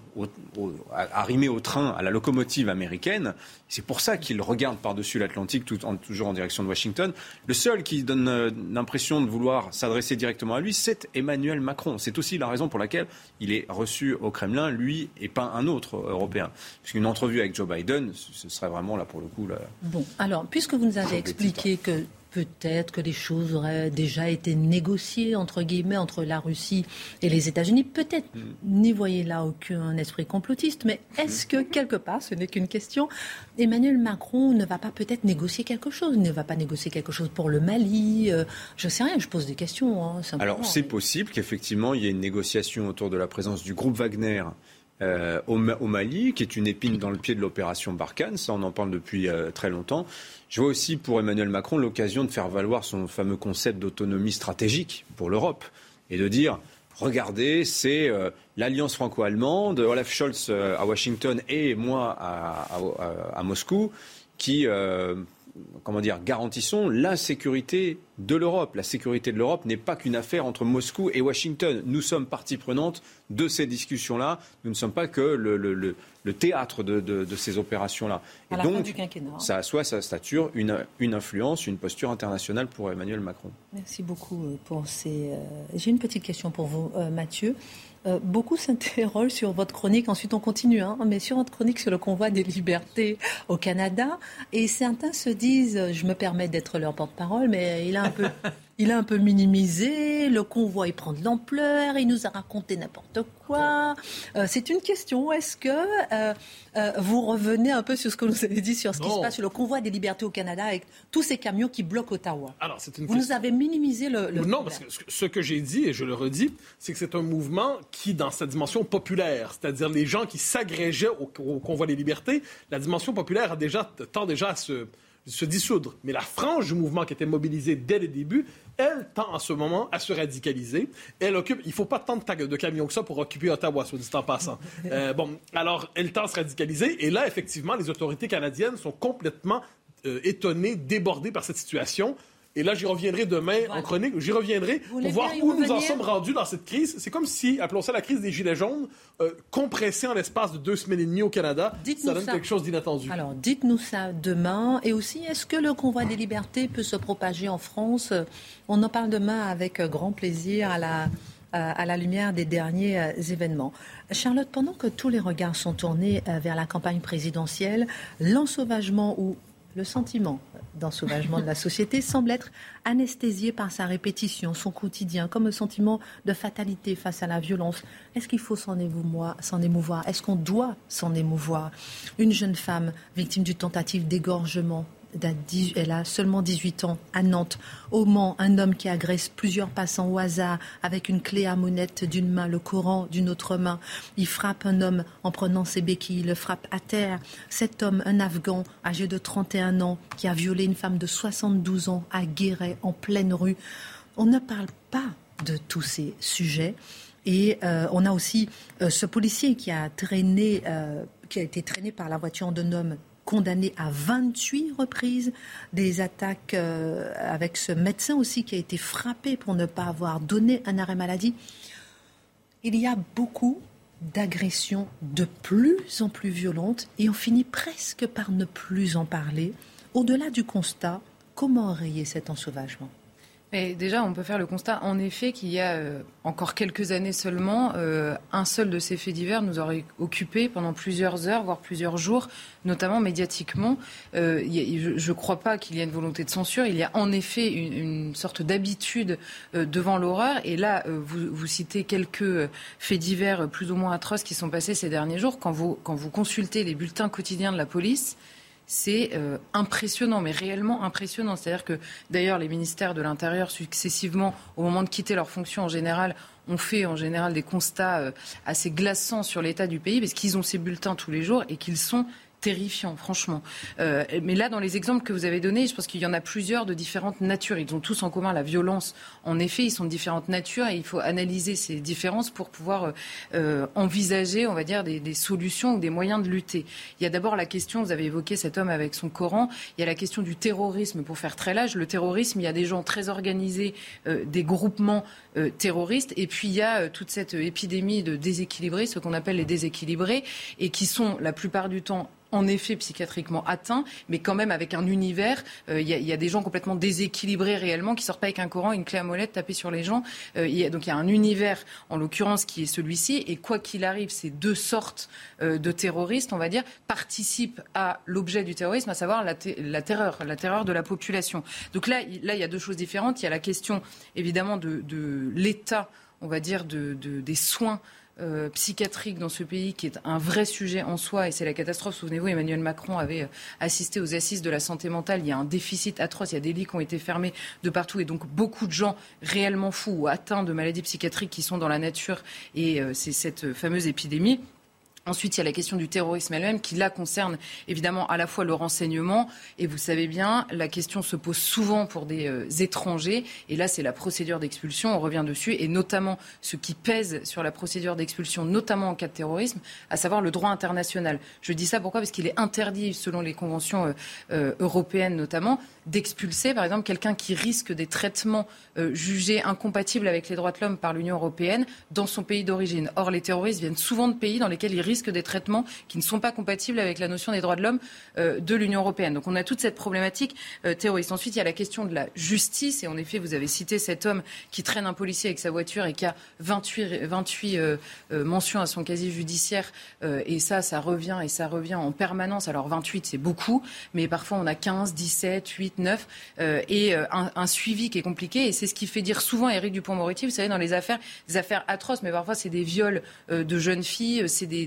arrimée au train, à la locomotive américaine. C'est pour ça qu'il regarde par-dessus l'Atlantique, toujours en direction de Washington. Le seul qui donne euh, l'impression de vouloir s'adresser directement à lui, c'est Emmanuel Macron. C'est aussi la raison pour laquelle il est reçu au Kremlin, lui et pas un autre Européen. Puisqu'une entrevue avec Joe Biden, ce serait vraiment là pour le coup. Bon, alors, puisque vous nous avez expliqué que peut-être que les choses auraient déjà été négociées, entre guillemets, entre la Russie et les États-Unis. Peut-être mm. n'y voyez là aucun esprit complotiste, mais est-ce que, quelque part, ce n'est qu'une question, Emmanuel Macron ne va pas peut-être négocier quelque chose Il ne va pas négocier quelque chose pour le Mali euh, Je ne sais rien, je pose des questions. Hein, Alors, c'est possible qu'effectivement, il y ait une négociation autour de la présence du groupe Wagner euh, au, Mali, qui est une épine dans le pied de l'opération Barkhane. Ça, on en parle depuis euh, très longtemps. Je vois aussi pour Emmanuel Macron l'occasion de faire valoir son fameux concept d'autonomie stratégique pour l'Europe et de dire regardez, c'est euh, l'alliance franco-allemande, Olaf Scholz à Washington et moi à Moscou, qui comment dire, garantissons la sécurité de l'Europe. La sécurité de l'Europe n'est pas qu'une affaire entre Moscou et Washington. Nous sommes partie prenante de ces discussions-là. Nous ne sommes pas que le, théâtre de, ces opérations-là. Et donc, ça assoit sa stature, une, une, influence, une posture internationale pour Emmanuel Macron. Merci beaucoup euh, pour ces. Euh, j'ai une petite question pour vous, euh, Mathieu. Euh, beaucoup s'interrogent sur votre chronique. Ensuite, on continue, hein, mais sur votre chronique sur le convoi des libertés au Canada. Et certains se disent, je me permets d'être leur porte-parole, mais il a un peu il a un peu minimisé, le convoi prend de l'ampleur, il nous a raconté n'importe quoi. Euh, c'est une question, est-ce que euh, euh, vous revenez un peu sur ce que vous avez dit sur ce qui se passe sur le convoi des libertés au Canada avec tous ces camions qui bloquent Ottawa? Alors, c'est une Vous nous avez minimisé le... non, parce que ce que j'ai dit, et je le redis, c'est que c'est un mouvement qui, dans sa dimension populaire, c'est-à-dire les gens qui s'agrégeaient au, au convoi des libertés, la dimension populaire a déjà, tend déjà à se se dissoudre. Mais la frange du mouvement qui était mobilisée dès le début, elle tend en ce moment à se radicaliser. Elle occupe, il ne faut pas tant de, camions que ça pour occuper Ottawa, soit dit en passant. <laughs> Euh, bon, alors, elle tend à se radicaliser. Et là, effectivement, les autorités canadiennes sont complètement euh, étonnées, débordées par cette situation. Et là, j'y reviendrai demain en chronique. J'y reviendrai pour voir où nous en sommes rendus dans cette crise. C'est comme si, appelons ça la crise des Gilets jaunes, euh, compressée en l'espace de deux semaines et demie au Canada. Ça donne quelque chose d'inattendu. Alors, dites-nous ça demain. Et aussi, est-ce que le convoi des libertés peut se propager en France? On en parle demain avec grand plaisir à la, à la lumière des derniers euh, événements. Charlotte, pendant que tous les regards sont tournés euh, vers la campagne présidentielle, l'ensauvagement ou le sentiment d'ensauvagement de la société semble être anesthésié par sa répétition, son quotidien, comme un sentiment de fatalité face à la violence. Est-ce qu'il faut s'en émouvoir, émouvoir? Est-ce qu'on doit s'en émouvoir? Une jeune femme victime d'une tentative d'égorgement elle a seulement 18 ans, à Nantes. Au Mans, un homme qui agresse plusieurs passants au hasard avec une clé à monette d'une main, le Coran d'une autre main. Il frappe un homme en prenant ses béquilles, le frappe à terre. Cet homme, un Afghan âgé de 31 ans, qui a violé une femme de 72 ans à Guéret, en pleine rue. On ne parle pas de tous ces sujets. Et euh, on a aussi euh, ce policier euh, qui a été traîné par la voiture d'un homme condamné à 28 reprises, des attaques euh, avec ce médecin aussi qui a été frappé pour ne pas avoir donné un arrêt maladie. Il y a beaucoup d'agressions de plus en plus violentes et on finit presque par ne plus en parler. Au-delà du constat, comment enrayer cet ensauvagement? Déjà, on peut faire le constat, en effet, qu'il y a euh, encore quelques années seulement, euh, un seul de ces faits divers nous aurait occupé pendant plusieurs heures, voire plusieurs jours, notamment médiatiquement. Euh, je ne crois pas qu'il y ait une volonté de censure. Il y a en effet une, sorte d'habitude devant l'horreur. Et là, vous, citez quelques faits divers plus ou moins atroces qui sont passés ces derniers jours. Quand vous consultez les bulletins quotidiens de la police, c'est euh, impressionnant, mais réellement impressionnant. C'est-à-dire que d'ailleurs les ministères de l'Intérieur successivement, au moment de quitter leurs fonctions en général, ont fait en général des constats euh, assez glaçants sur l'état du pays, parce qu'ils ont ces bulletins tous les jours et qu'ils sont terrifiant, franchement. Euh, mais là, dans les exemples que vous avez donnés, je pense qu'il y en a plusieurs de différentes natures. Ils ont tous en commun la violence. En effet, ils sont de différentes natures et il faut analyser ces différences pour pouvoir euh, euh, envisager, on va dire, des, des, solutions ou des moyens de lutter. Il y a d'abord la question, vous avez évoqué cet homme avec son Coran, il y a la question du terrorisme, pour faire très large. Le terrorisme, il y a des gens très organisés, des groupements terroristes, et puis il y a toute cette épidémie de déséquilibrés, ce qu'on appelle les déséquilibrés, et qui sont la plupart du temps en effet psychiatriquement atteints, mais quand même avec un univers. Euh, il y, a des gens complètement déséquilibrés réellement qui sortent pas avec un courant, une clé à molette, taper sur les gens. Euh, y a, donc il y a un univers, en l'occurrence, qui est celui-ci. Et quoi qu'il arrive, ces deux sortes euh, de terroristes, on va dire, participent à l'objet du terrorisme, à savoir la, terreur, la terreur de la population. Donc là, là, il y a deux choses différentes. Il y a la question, évidemment, de, l'état, on va dire, de, des soins euh, psychiatrique dans ce pays qui est un vrai sujet en soi et c'est la catastrophe. Souvenez-vous, Emmanuel Macron avait euh, assisté aux assises de la santé mentale. Il y a un déficit atroce, il y a des lits qui ont été fermés de partout et donc beaucoup de gens réellement fous ou atteints de maladies psychiatriques qui sont dans la nature et euh, c'est cette fameuse épidémie. Ensuite, il y a la question du terrorisme elle-même qui, là, concerne évidemment à la fois le renseignement. Et vous savez bien, la question se pose souvent pour des euh, étrangers. Et là, c'est la procédure d'expulsion, on revient dessus, et notamment ce qui pèse sur la procédure d'expulsion, notamment en cas de terrorisme, à savoir le droit international. Je dis ça pourquoi? Parce qu'il est interdit, selon les conventions euh, euh, européennes notamment, d'expulser, par exemple, quelqu'un qui risque des traitements jugés incompatibles avec les droits de l'homme par l'Union européenne dans son pays d'origine. Or, les terroristes viennent souvent de pays dans lesquels ils risque des traitements qui ne sont pas compatibles avec la notion des droits de l'homme euh, de l'Union européenne. Donc on a toute cette problématique euh, terroriste. Ensuite, il y a la question de la justice. Et en effet, vous avez cité cet homme qui traîne un policier avec sa voiture et qui a 28, 28 euh, mentions à son casier judiciaire. et ça, ça revient et ça revient en permanence. Alors 28, c'est beaucoup, mais parfois on a 15, 17, 8, 9 et un, suivi qui est compliqué. Et c'est ce qui fait dire souvent à Éric Dupont-Moretti, vous savez, dans les affaires, des affaires atroces, mais parfois c'est des viols de jeunes filles, c'est des,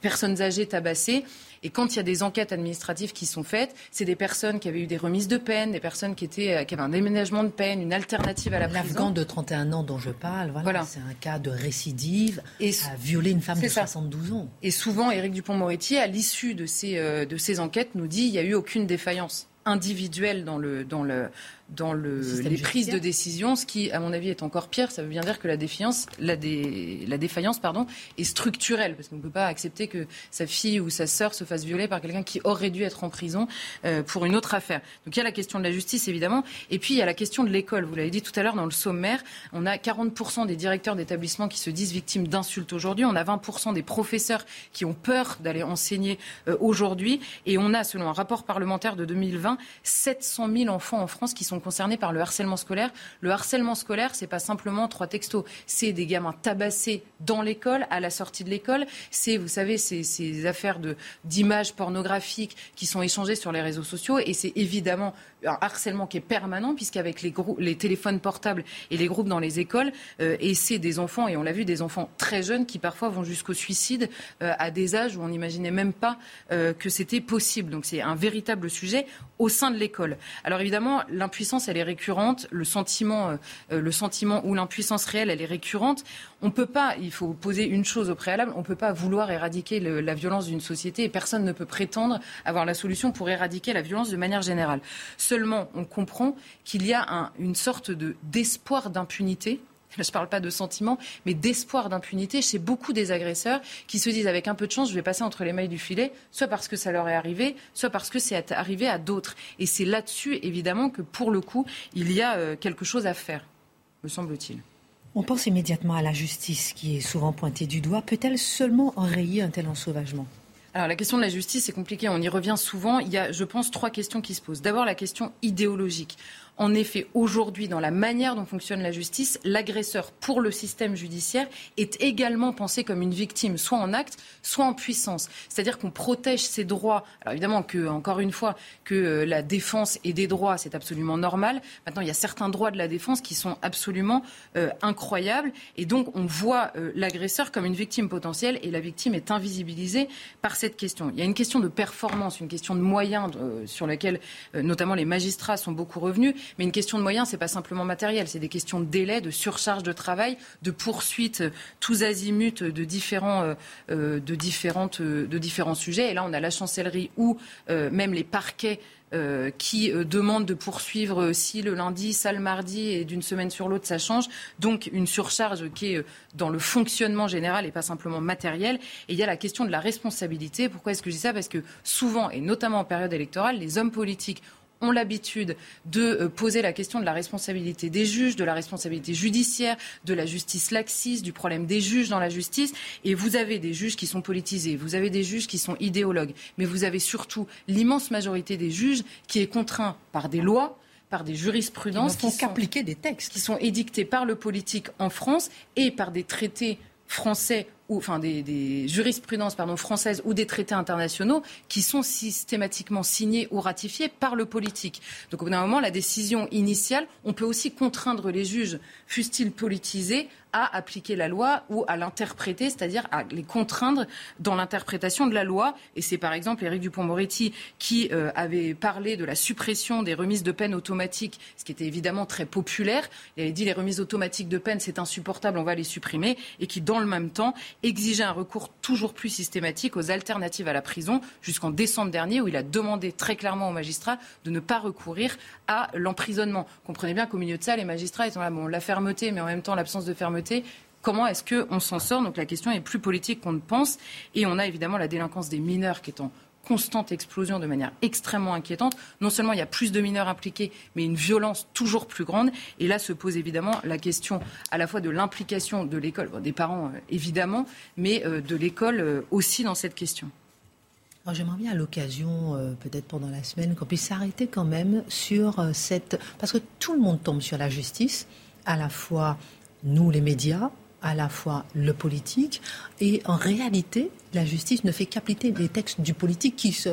personnes âgées tabassées. Et quand il y a des enquêtes administratives qui sont faites, c'est des personnes qui avaient eu des remises de peine, des personnes qui, étaient, qui avaient un déménagement de peine, une alternative à la prison. L'Afghan de 31 ans dont je parle, voilà, c'est un cas de récidive, et a violé une femme de 72 ans. Et souvent, Éric Dupont-Moretti, à l'issue de ces, euh, de ces enquêtes, nous dit qu'il n'y a eu aucune défaillance individuelle dans le, dans le, dans le, les prises de décision, ce qui, à mon avis, est encore pire. Ça veut bien dire que la défiance, la, la défaillance, pardon, est structurelle, parce qu'on ne peut pas accepter que sa fille ou sa sœur se fasse violer par quelqu'un qui aurait dû être en prison euh, pour une autre affaire. Donc il y a la question de la justice, évidemment, et puis il y a la question de l'école. Vous l'avez dit tout à l'heure dans le sommaire, on a 40% des directeurs d'établissements qui se disent victimes d'insultes aujourd'hui, on a 20% des professeurs qui ont peur d'aller enseigner euh, aujourd'hui, et on a, selon un rapport parlementaire de 2020, 700 000 enfants en France qui sont concernés par le harcèlement scolaire. Le harcèlement scolaire, c'est pas simplement trois textos, c'est des gamins tabassés dans l'école, à la sortie de l'école. C'est, vous savez, ces, affaires d'images pornographiques qui sont échangées sur les réseaux sociaux, et c'est évidemment un harcèlement qui est permanent, puisqu'avec les, les téléphones portables et les groupes dans les écoles, euh, et c'est des enfants, et on l'a vu, des enfants très jeunes qui parfois vont jusqu'au suicide euh, à des âges où on n'imaginait même pas euh, que c'était possible. Donc c'est un véritable sujet au sein de l'école. Alors évidemment, l'impuissance, elle est récurrente, le sentiment, le sentiment ou l'impuissance réelle, elle est récurrente. On peut pas, il faut poser une chose au préalable, on ne peut pas vouloir éradiquer la violence d'une société et personne ne peut prétendre avoir la solution pour éradiquer la violence de manière générale. Seulement, on comprend qu'il y a une sorte de, d'espoir d'impunité je ne parle pas de sentiment, mais d'espoir d'impunité chez beaucoup des agresseurs qui se disent avec un peu de chance, je vais passer entre les mailles du filet, soit parce que ça leur est arrivé, soit parce que c'est arrivé à d'autres. Et c'est là-dessus, évidemment, que pour le coup, il y a euh, quelque chose à faire, me semble-t-il. On pense immédiatement à la justice qui est souvent pointée du doigt. Peut-elle seulement enrayer un tel ensauvagement? Alors la question de la justice, est compliquée. On y revient souvent. Il y a, je pense, trois questions qui se posent. D'abord, la question idéologique. En effet, aujourd'hui, dans la manière dont fonctionne la justice, l'agresseur pour le système judiciaire est également pensé comme une victime, soit en acte, soit en puissance. C'est-à-dire qu'on protège ses droits. Alors évidemment que, encore une fois, que euh, la défense et des droits, c'est absolument normal. Maintenant, il y a certains droits de la défense qui sont absolument euh, incroyables. Et donc, on voit euh, l'agresseur comme une victime potentielle et la victime est invisibilisée par cette question. Il y a une question de performance, une question de moyens sur laquelle notamment les magistrats sont beaucoup revenus. Mais une question de moyens, c'est pas simplement matériel, c'est des questions de délai, de surcharge de travail, de poursuite euh, tous azimuts de différents, euh, euh, de, différents sujets. Et là, on a la chancellerie ou même les parquets qui demandent de poursuivre si le lundi, ça le mardi et d'une semaine sur l'autre ça change. Donc une surcharge qui est dans le fonctionnement général et pas simplement matériel. Et il y a la question de la responsabilité. Pourquoi est-ce que je dis ça? Parce que souvent, et notamment en période électorale, les hommes politiques ont l'habitude de euh, poser la question de la responsabilité des juges, de la responsabilité judiciaire, de la justice laxiste, du problème des juges dans la justice. Et vous avez des juges qui sont politisés, vous avez des juges qui sont idéologues, mais vous avez surtout l'immense majorité des juges qui est contraint par des lois par des jurisprudences qui, sont, des textes qui sont édictés par le politique en France et par des traités français ou enfin des, jurisprudences pardon, françaises ou des traités internationaux qui sont systématiquement signés ou ratifiés par le politique. Donc au bout d'un moment, la décision initiale, on peut aussi contraindre les juges, fussent-ils politisés, à appliquer la loi ou à l'interpréter, c'est-à-dire à les contraindre dans l'interprétation de la loi. Et c'est par exemple Éric Dupont-Moretti qui euh, avait parlé de la suppression des remises de peine automatiques, ce qui était évidemment très populaire. Il avait dit les remises automatiques de peine, c'est insupportable, on va les supprimer, et qui, dans le même temps, exigeait un recours toujours plus systématique aux alternatives à la prison jusqu'en décembre dernier, où il a demandé très clairement aux magistrats de ne pas recourir à l'emprisonnement. Comprenez bien qu'au milieu de ça, les magistrats étant là, la fermeté, mais en même temps l'absence de fermeté comment est-ce qu'on s'en sort Donc la question est plus politique qu'on ne pense. Et on a évidemment la délinquance des mineurs qui est en constante explosion de manière extrêmement inquiétante. Non seulement il y a plus de mineurs impliqués, mais une violence toujours plus grande. Et là se pose évidemment la question à la fois de l'implication de l'école, des parents euh, évidemment, mais euh, de l'école euh, aussi dans cette question. J'aimerais bien à l'occasion, peut-être pendant la semaine, qu'on puisse s'arrêter quand même sur cette... Parce que tout le monde tombe sur la justice, à la fois nous les médias, à la fois le politique, et en réalité, la justice ne fait qu'appliquer des textes du politique qui se,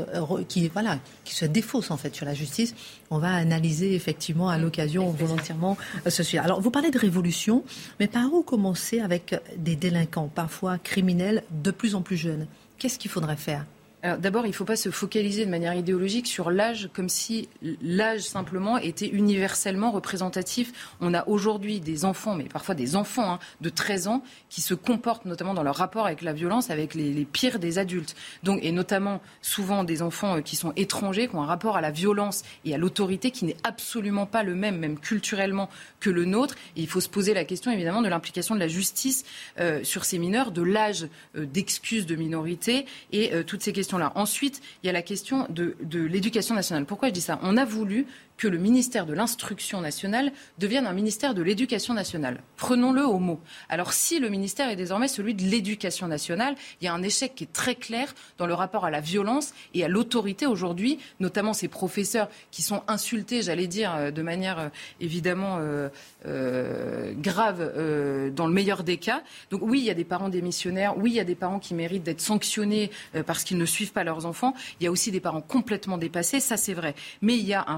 qui, voilà, qui se défaussent en fait sur la justice. On va analyser effectivement à l'occasion volontairement ce sujet. Alors, vous parlez de révolution, mais par où commencer avec des délinquants, parfois criminels, de plus en plus jeunes? Qu'est-ce qu'il faudrait faire? D'abord, il ne faut pas se focaliser de manière idéologique sur l'âge comme si l'âge simplement était universellement représentatif. On a aujourd'hui des enfants, mais parfois des enfants hein, de 13 ans, qui se comportent notamment dans leur rapport avec la violence avec les, pires des adultes. Donc, et notamment souvent des enfants euh, qui sont étrangers, qui ont un rapport à la violence et à l'autorité qui n'est absolument pas le même, même culturellement, que le nôtre. Il faut se poser la question évidemment de l'implication de la justice euh, sur ces mineurs, de l'âge euh, d'excuse de minorité et toutes ces questions Ensuite, il y a la question de, l'éducation nationale. Pourquoi je dis ça? On a voulu que le ministère de l'Instruction nationale devienne un ministère de l'Éducation nationale. Prenons-le au mot. Alors si le ministère est désormais celui de l'Éducation nationale, il y a un échec qui est très clair dans le rapport à la violence et à l'autorité aujourd'hui, notamment ces professeurs qui sont insultés, j'allais dire, euh, de manière euh, évidemment euh, grave dans le meilleur des cas. Donc oui, il y a des parents démissionnaires, oui, il y a des parents qui méritent d'être sanctionnés parce qu'ils ne suivent pas leurs enfants. Il y a aussi des parents complètement dépassés, ça c'est vrai. Mais il y a un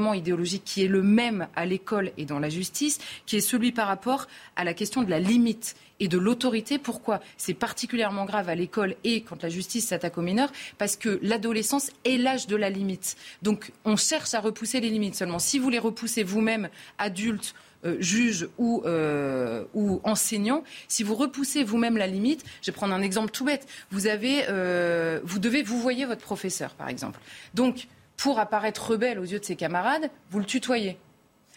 retour idéologique qui est le même à l'école et dans la justice, qui est celui par rapport à la question de la limite et de l'autorité. Pourquoi? C'est particulièrement grave à l'école et quand la justice s'attaque aux mineurs, parce que l'adolescence est l'âge de la limite. Donc on cherche à repousser les limites seulement. Si vous les repoussez vous-même, adulte, euh, juge ou, euh, ou enseignant, si vous repoussez vous-même la limite, je vais prendre un exemple tout bête. Vous avez, euh, vous devez vous voyez votre professeur, par exemple. Donc pour apparaître rebelle aux yeux de ses camarades, vous le tutoyez.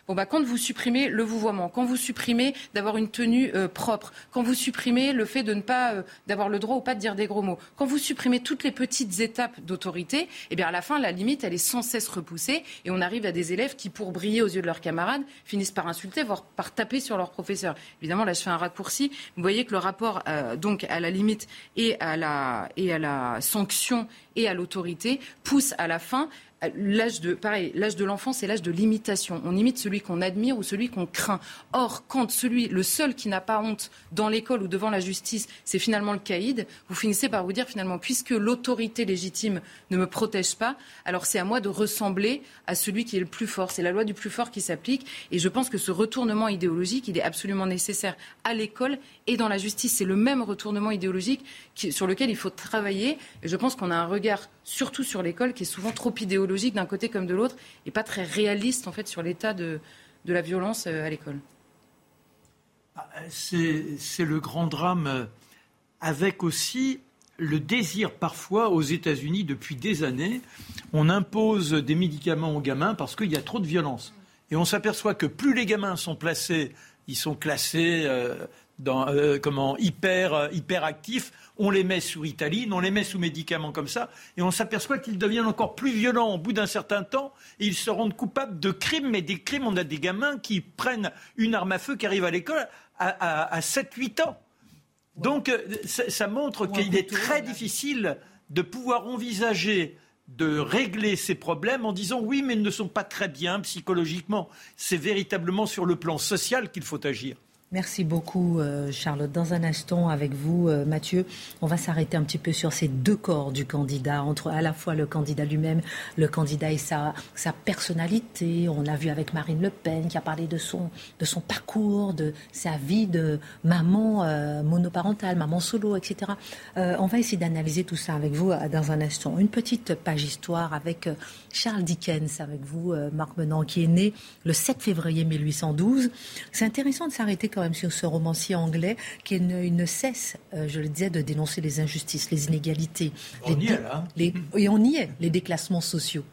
Bon, bah, quand vous supprimez le vouvoiement, quand vous supprimez d'avoir une tenue euh, propre, quand vous supprimez le fait de ne pas euh, d'avoir le droit ou pas de dire des gros mots, quand vous supprimez toutes les petites étapes d'autorité, eh bien à la fin la limite elle est sans cesse repoussée et on arrive à des élèves qui pour briller aux yeux de leurs camarades finissent par insulter voire par taper sur leur professeur. Évidemment là je fais un raccourci. Vous voyez que le rapport euh, donc à la limite et à la et à la sanction et à l'autorité pousse à la fin l'âge de, pareil, l'âge de l'enfant, c'est l'âge de l'imitation. On imite celui qu'on admire ou celui qu'on craint. Or, quand celui, le seul qui n'a pas honte dans l'école ou devant la justice, c'est finalement le caïd, vous finissez par vous dire finalement, puisque l'autorité légitime ne me protège pas, alors c'est à moi de ressembler à celui qui est le plus fort. C'est la loi du plus fort qui s'applique. Et je pense que ce retournement idéologique, il est absolument nécessaire à l'école et dans la justice. C'est le même retournement idéologique sur lequel il faut travailler. Et je pense qu'on a un regard surtout sur l'école qui est souvent trop idéologique d'un côté comme de l'autre et pas très réaliste en fait sur l'état de, de la violence euh, à l'école. Ah, c'est le grand drame euh, avec aussi le désir parfois aux États-Unis depuis des années, on impose des médicaments aux gamins parce qu'il y a trop de violence. Et on s'aperçoit que plus les gamins sont placés, ils sont classés euh, dans, comment, hyper, hyper actifs, on les met sous Ritaline, on les met sous médicaments comme ça, et on s'aperçoit qu'ils deviennent encore plus violents au bout d'un certain temps, et ils se rendent coupables de crimes, mais des crimes, on a des gamins qui prennent une arme à feu, qui arrivent à l'école à, 7-8 ans. Donc euh, ça, montre qu'il est très difficile de pouvoir envisager de régler ces problèmes en disant oui, mais ils ne sont pas très bien psychologiquement. C'est véritablement sur le plan social qu'il faut agir. Merci beaucoup, euh, Charlotte. Dans un instant, avec vous, euh, Mathieu, on va s'arrêter un petit peu sur ces deux corps du candidat, entre à la fois le candidat lui-même, le candidat et sa, sa personnalité. On l'a vu avec Marine Le Pen qui a parlé de son, de son parcours, de sa vie de maman euh, monoparentale, maman solo, etc. on va essayer d'analyser tout ça avec vous dans un instant. Une petite page histoire avec Charles Dickens, avec vous, Marc Menant, qui est né le 7 février 1812. C'est intéressant de s'arrêter quand même sur ce romancier anglais qui ne, cesse, euh, je le disais, de dénoncer les injustices, les inégalités. On y est là. Les, et on y est, les déclassements sociaux.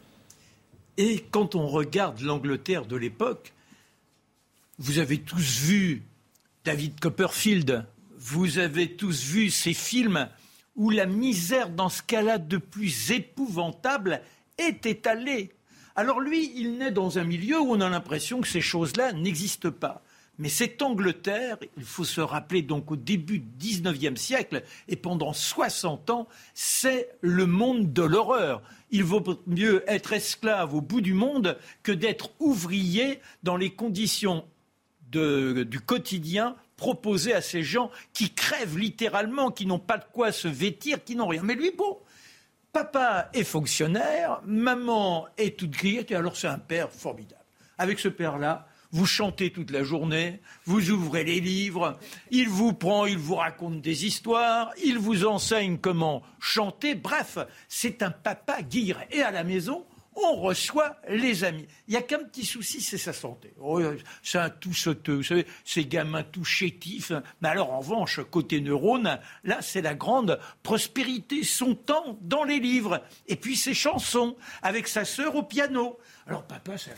Et quand on regarde l'Angleterre de l'époque, vous avez tous vu David Copperfield, vous avez tous vu ces films où la misère dans ce cas-là de plus épouvantable est étalée. Alors lui, il naît dans un milieu où on a l'impression que ces choses-là n'existent pas. Mais cette Angleterre, il faut se rappeler donc au début du XIXe siècle, et pendant 60 ans, c'est le monde de l'horreur. Il vaut mieux être esclave au bout du monde que d'être ouvrier dans les conditions du quotidien proposées à ces gens qui crèvent littéralement, qui n'ont pas de quoi se vêtir, qui n'ont rien. Mais lui, bon, papa est fonctionnaire, maman est toute grillette, et alors c'est un père formidable. Avec ce père-là, vous chantez toute la journée, vous ouvrez les livres, il vous prend, il vous raconte des histoires, il vous enseigne comment chanter. Bref, c'est un papa guilleret. Et à la maison, on reçoit les amis. Il n'y a qu'un petit souci, c'est sa santé. Oh, c'est un tout sauteux, vous savez, ces gamins tout chétifs. Mais alors, en revanche, côté neurones, là, c'est la grande prospérité, son temps dans les livres. Et puis ses chansons, avec sa sœur au piano. Alors papa, ça,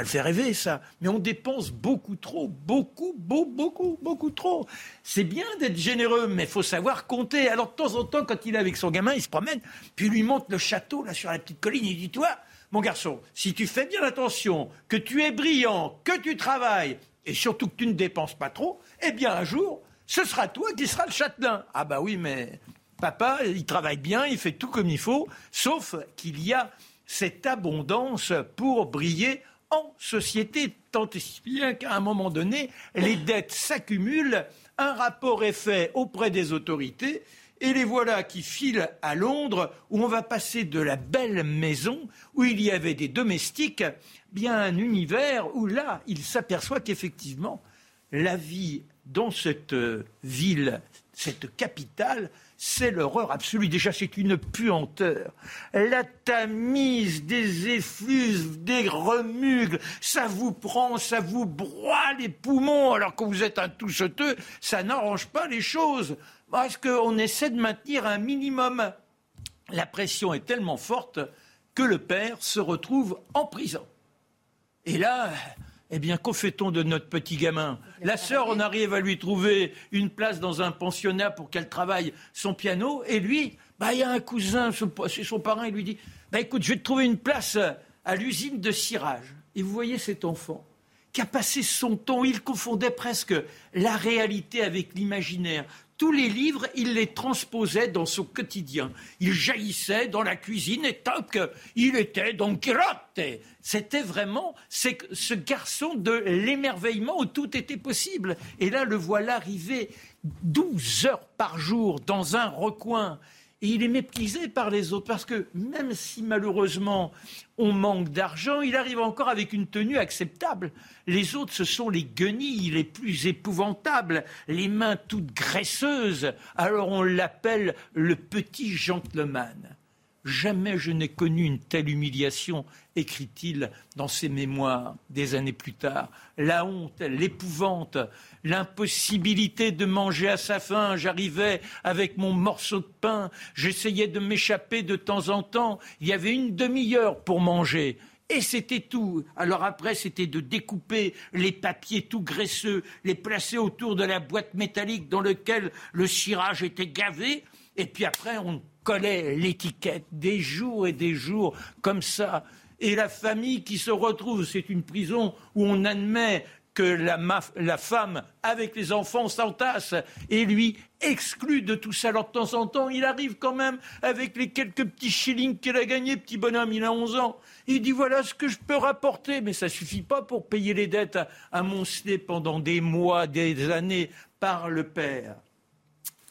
le fait rêver, ça. Mais on dépense beaucoup trop, beaucoup, beaucoup, beaucoup, beaucoup trop. C'est bien d'être généreux, mais il faut savoir compter. Alors de temps en temps, quand il est avec son gamin, il se promène, puis il lui montre le château, là, sur la petite colline, il dit, toi, mon garçon, si tu fais bien attention, que tu es brillant, que tu travailles, et surtout que tu ne dépenses pas trop, eh bien un jour, ce sera toi qui seras le châtelain. Ah bah oui, mais papa, il travaille bien, il fait tout comme il faut, sauf qu'il y a cette abondance pour briller en société, tant et si bien qu'à un moment donné, les dettes s'accumulent, un rapport est fait auprès des autorités, et les voilà qui filent à Londres, où on va passer de la belle maison, où il y avait des domestiques, bien un univers où là, il s'aperçoit qu'effectivement, la vie dans cette ville, cette capitale, c'est l'horreur absolue. Déjà, c'est une puanteur. La tamise des effluves, des remugles, ça vous prend, ça vous broie les poumons, alors que vous êtes un tout sauteux, ça n'arrange pas les choses. Parce qu'on essaie de maintenir un minimum. La pression est tellement forte que le père se retrouve en prison. Et là, eh bien, qu'en fait-on de notre petit gamin? La sœur, on arrive à lui trouver une place dans un pensionnat pour qu'elle travaille son piano. Et lui, bah, il y a un cousin, c'est son parrain, il lui dit bah, écoute, je vais te trouver une place à l'usine de cirage. Et vous voyez cet enfant qui a passé son temps, il confondait presque la réalité avec l'imaginaire tous les livres, il les transposait dans son quotidien. Il jaillissait dans la cuisine et toc, il était Don Quirote. C'était vraiment ce garçon de l'émerveillement où tout était possible. Et là, le voilà arrivé 12 heures par jour dans un recoin et il est méprisé par les autres parce que même si malheureusement on manque d'argent, il arrive encore avec une tenue acceptable. Les autres, ce sont les guenilles les plus épouvantables, les mains toutes graisseuses. Alors on l'appelle le petit gentleman. Jamais je n'ai connu une telle humiliation, écrit-il dans ses mémoires des années plus tard. La honte, l'épouvante, l'impossibilité de manger à sa faim. J'arrivais avec mon morceau de pain, j'essayais de m'échapper de temps en temps. Il y avait une demi-heure pour manger. Et c'était tout. Alors après, c'était de découper les papiers tout graisseux, les placer autour de la boîte métallique dans laquelle le cirage était gavé. Et puis après, on collait l'étiquette des jours et des jours comme ça. Et la famille qui se retrouve, c'est une prison où on admet que la, femme avec les enfants s'entasse et lui exclut de tout ça. Alors de temps en temps, il arrive quand même avec les quelques petits shillings qu'il a gagnés, petit bonhomme, il a 11 ans. Il dit voilà ce que je peux rapporter, mais ça suffit pas pour payer les dettes amoncelées pendant des mois, des années par le père.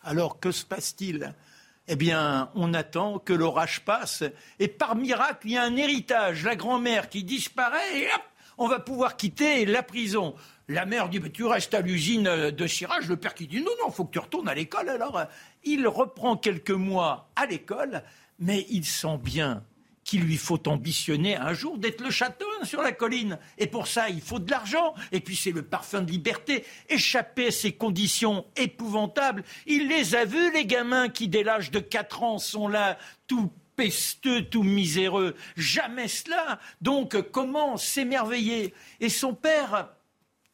Alors que se passe-t-il? Eh bien, on attend que l'orage passe, et par miracle, il y a un héritage, la grand-mère qui disparaît, et hop, on va pouvoir quitter la prison. La mère dit, tu restes à l'usine de cirage. Le père qui dit, non, non, faut que tu retournes à l'école. Alors, il reprend quelques mois à l'école, mais il sent bien qu'il lui faut ambitionner un jour d'être le château sur la colline. Et pour ça, il faut de l'argent. Et puis c'est le parfum de liberté. Échapper à ces conditions épouvantables. Il les a vus, les gamins qui, dès l'âge de 4 ans, sont là, tout pesteux, tout miséreux. Jamais cela. Donc, comment s'émerveiller? Et son père,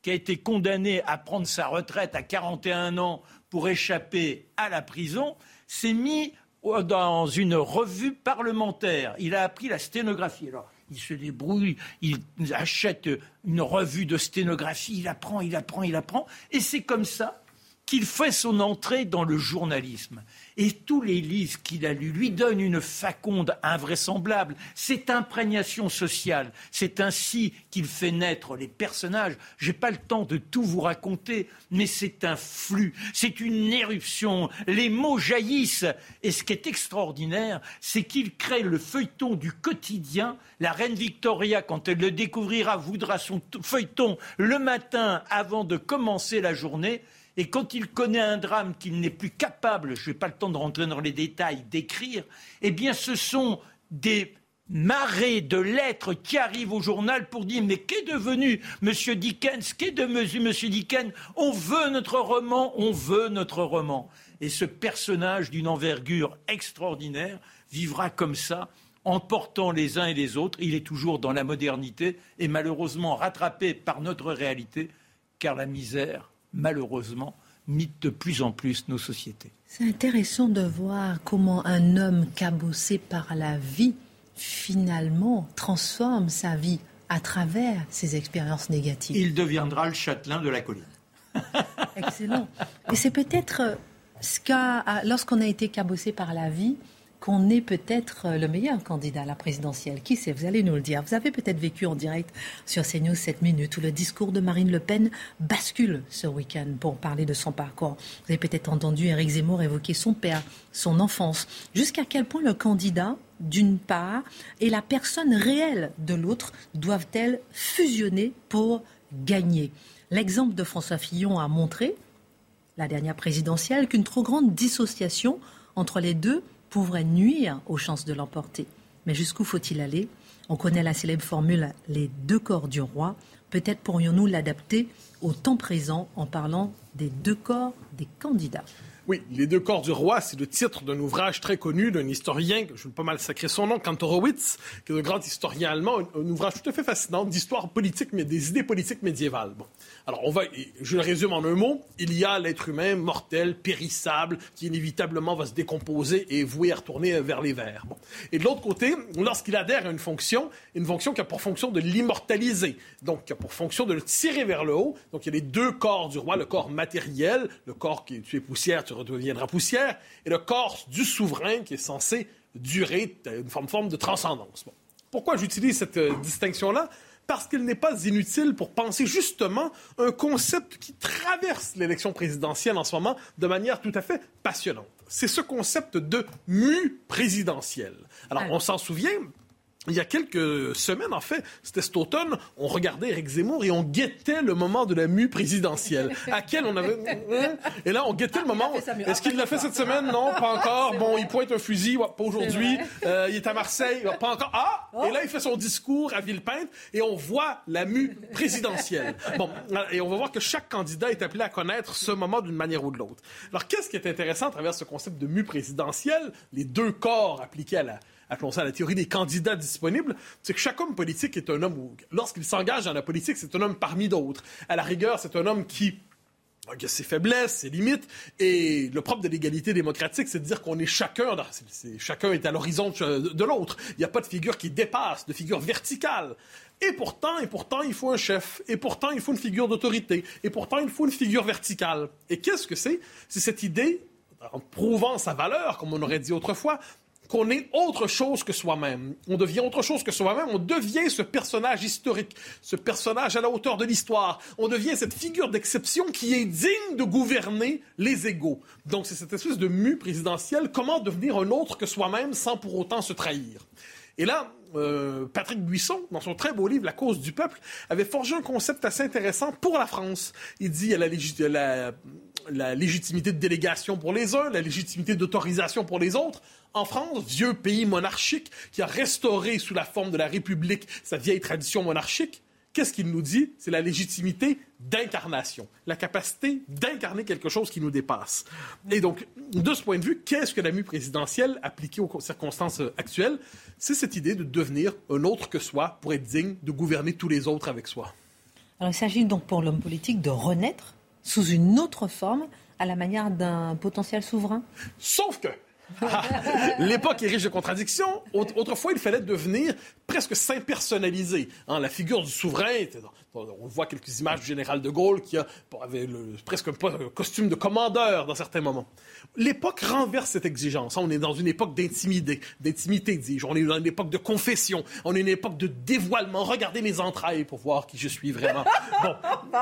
qui a été condamné à prendre sa retraite à 41 ans pour échapper à la prison, s'est mis dans une revue parlementaire. Il a appris la sténographie. Alors, il se débrouille, il achète une revue de sténographie, il apprend, il apprend, il apprend. Et c'est comme ça qu'il fait son entrée dans le journalisme. Et tous les livres qu'il a lus lui donnent une faconde invraisemblable. Cette imprégnation sociale, c'est ainsi qu'il fait naître les personnages. Je n'ai pas le temps de tout vous raconter, mais c'est un flux, c'est une éruption. Les mots jaillissent. Et ce qui est extraordinaire, c'est qu'il crée le feuilleton du quotidien. La reine Victoria, quand elle le découvrira, voudra son feuilleton le matin avant de commencer la journée. Et quand il connaît un drame qu'il n'est plus capable, je n'ai pas le temps de rentrer dans les détails, d'écrire, eh bien ce sont des marées de lettres qui arrivent au journal pour dire mais qu'est devenu M. Dickens? Qu'est devenu M. Dickens? On veut notre roman, on veut notre roman. Et ce personnage d'une envergure extraordinaire vivra comme ça, emportant les uns et les autres. Il est toujours dans la modernité et malheureusement rattrapé par notre réalité, car la misère malheureusement, mythe de plus en plus nos sociétés. C'est intéressant de voir comment un homme cabossé par la vie, finalement, transforme sa vie à travers ses expériences négatives. Il deviendra le châtelain de la colline. Excellent. Et c'est peut-être ce qu'a, lorsqu'on a été cabossé par la vie, qu'on est peut-être euh, le meilleur candidat à la présidentielle. Qui sait Vous allez nous le dire. Vous avez peut-être vécu en direct sur CNews 7 minutes où le discours de Marine Le Pen bascule ce week-end pour parler de son parcours. Vous avez peut-être entendu Éric Zemmour évoquer son père, son enfance. Jusqu'à quel point le candidat, d'une part, et la personne réelle de l'autre doivent-elles fusionner pour gagner? L'exemple de François Fillon a montré, la dernière présidentielle, qu'une trop grande dissociation entre les deux pourrait nuire aux chances de l'emporter. Mais jusqu'où faut-il aller? On connaît la célèbre formule les deux corps du roi. Peut-être pourrions-nous l'adapter au temps présent en parlant des deux corps des candidats. Oui, Les deux corps du roi, c'est le titre d'un ouvrage très connu d'un historien, je vais pas mal sacrer son nom, Kantorowicz, qui est un grand historien allemand, un, ouvrage tout à fait fascinant d'histoire politique, mais des idées politiques médiévales. Bon. Alors, on va, je le résume en un mot. Il y a l'être humain mortel, périssable, qui inévitablement va se décomposer et vouer à retourner vers les vers. Et de l'autre côté, lorsqu'il adhère à une fonction, une fonction qui a pour fonction de l'immortaliser, donc qui a pour fonction de le tirer vers le haut. Donc, il y a les deux corps du roi, le corps matériel, le corps qui tu es poussière, tu redeviendras poussière, et le corps du souverain qui est censé durer une forme, forme de transcendance. Pourquoi j'utilise cette euh, distinction-là? Parce qu'il n'est pas inutile pour penser justement un concept qui traverse l'élection présidentielle en ce moment de manière tout à fait passionnante. C'est ce concept de mu présidentiel. Alors, on s'en souvient, il y a quelques semaines, en fait, c'était cet automne, on regardait Eric Zemmour et on guettait le moment de la mue présidentielle. À quel on avait... Hein? Et là, on guettait le moment. Est-ce qu'il l'a fait cette semaine? Non, pas encore. Bon, il pointe un fusil, pas aujourd'hui. Euh, il est à Marseille, pas encore. Ah! Et là, il fait son discours à Villepinte et on voit la mue présidentielle. Bon, et on va voir que chaque candidat est appelé à connaître ce moment d'une manière ou de l'autre. Alors, qu'est-ce qui est intéressant à travers ce concept de mue présidentielle? Les deux corps appliqués à la appelons ça la théorie des candidats disponibles, c'est que chaque homme politique est un homme, lorsqu'il s'engage dans la politique, c'est un homme parmi d'autres. À la rigueur, c'est un homme qui a ses faiblesses, ses limites, et le propre de l'égalité démocratique, c'est de dire qu'on est chacun, chacun est à l'horizon de l'autre. Il n'y a pas de figure qui dépasse, de figure verticale. Et pourtant, et pourtant, il faut un chef. Et pourtant, il faut une figure d'autorité. Et pourtant, il faut une figure verticale. Et qu'est-ce que c'est? C'est cette idée, en prouvant sa valeur, comme on aurait dit autrefois, qu'on est autre chose que soi-même. On devient autre chose que soi-même, on devient ce personnage historique, ce personnage à la hauteur de l'histoire. On devient cette figure d'exception qui est digne de gouverner les égaux. Donc c'est cette espèce de mue présidentielle, comment devenir un autre que soi-même sans pour autant se trahir? Et là, euh, Patrick Buisson, dans son très beau livre La cause du peuple, avait forgé un concept assez intéressant pour la France. Il dit à la, la, la légitimité de délégation pour les uns, la légitimité d'autorisation pour les autres. En France, vieux pays monarchique qui a restauré sous la forme de la République sa vieille tradition monarchique, qu'est-ce qu'il nous dit? C'est la légitimité d'incarnation, la capacité d'incarner quelque chose qui nous dépasse. Et donc, de ce point de vue, qu'est-ce que la mue présidentielle appliquée aux circonstances actuelles? C'est cette idée de devenir un autre que soi pour être digne de gouverner tous les autres avec soi. Alors, il s'agit donc pour l'homme politique de renaître sous une autre forme à la manière d'un potentiel souverain Sauf que <laughs> L'époque est riche de contradictions. Autrefois, il fallait devenir presque s'impersonnaliser. Hein, la figure du souverain, on voit quelques images du général de Gaulle qui avait presque un costume de commandeur dans certains moments. L'époque renverse cette exigence. On est dans une époque d'intimité, d'intimité, dis-je. On est dans une époque de confession. On est une époque de dévoilement. Regardez mes entrailles pour voir qui je suis vraiment. <laughs> Bon,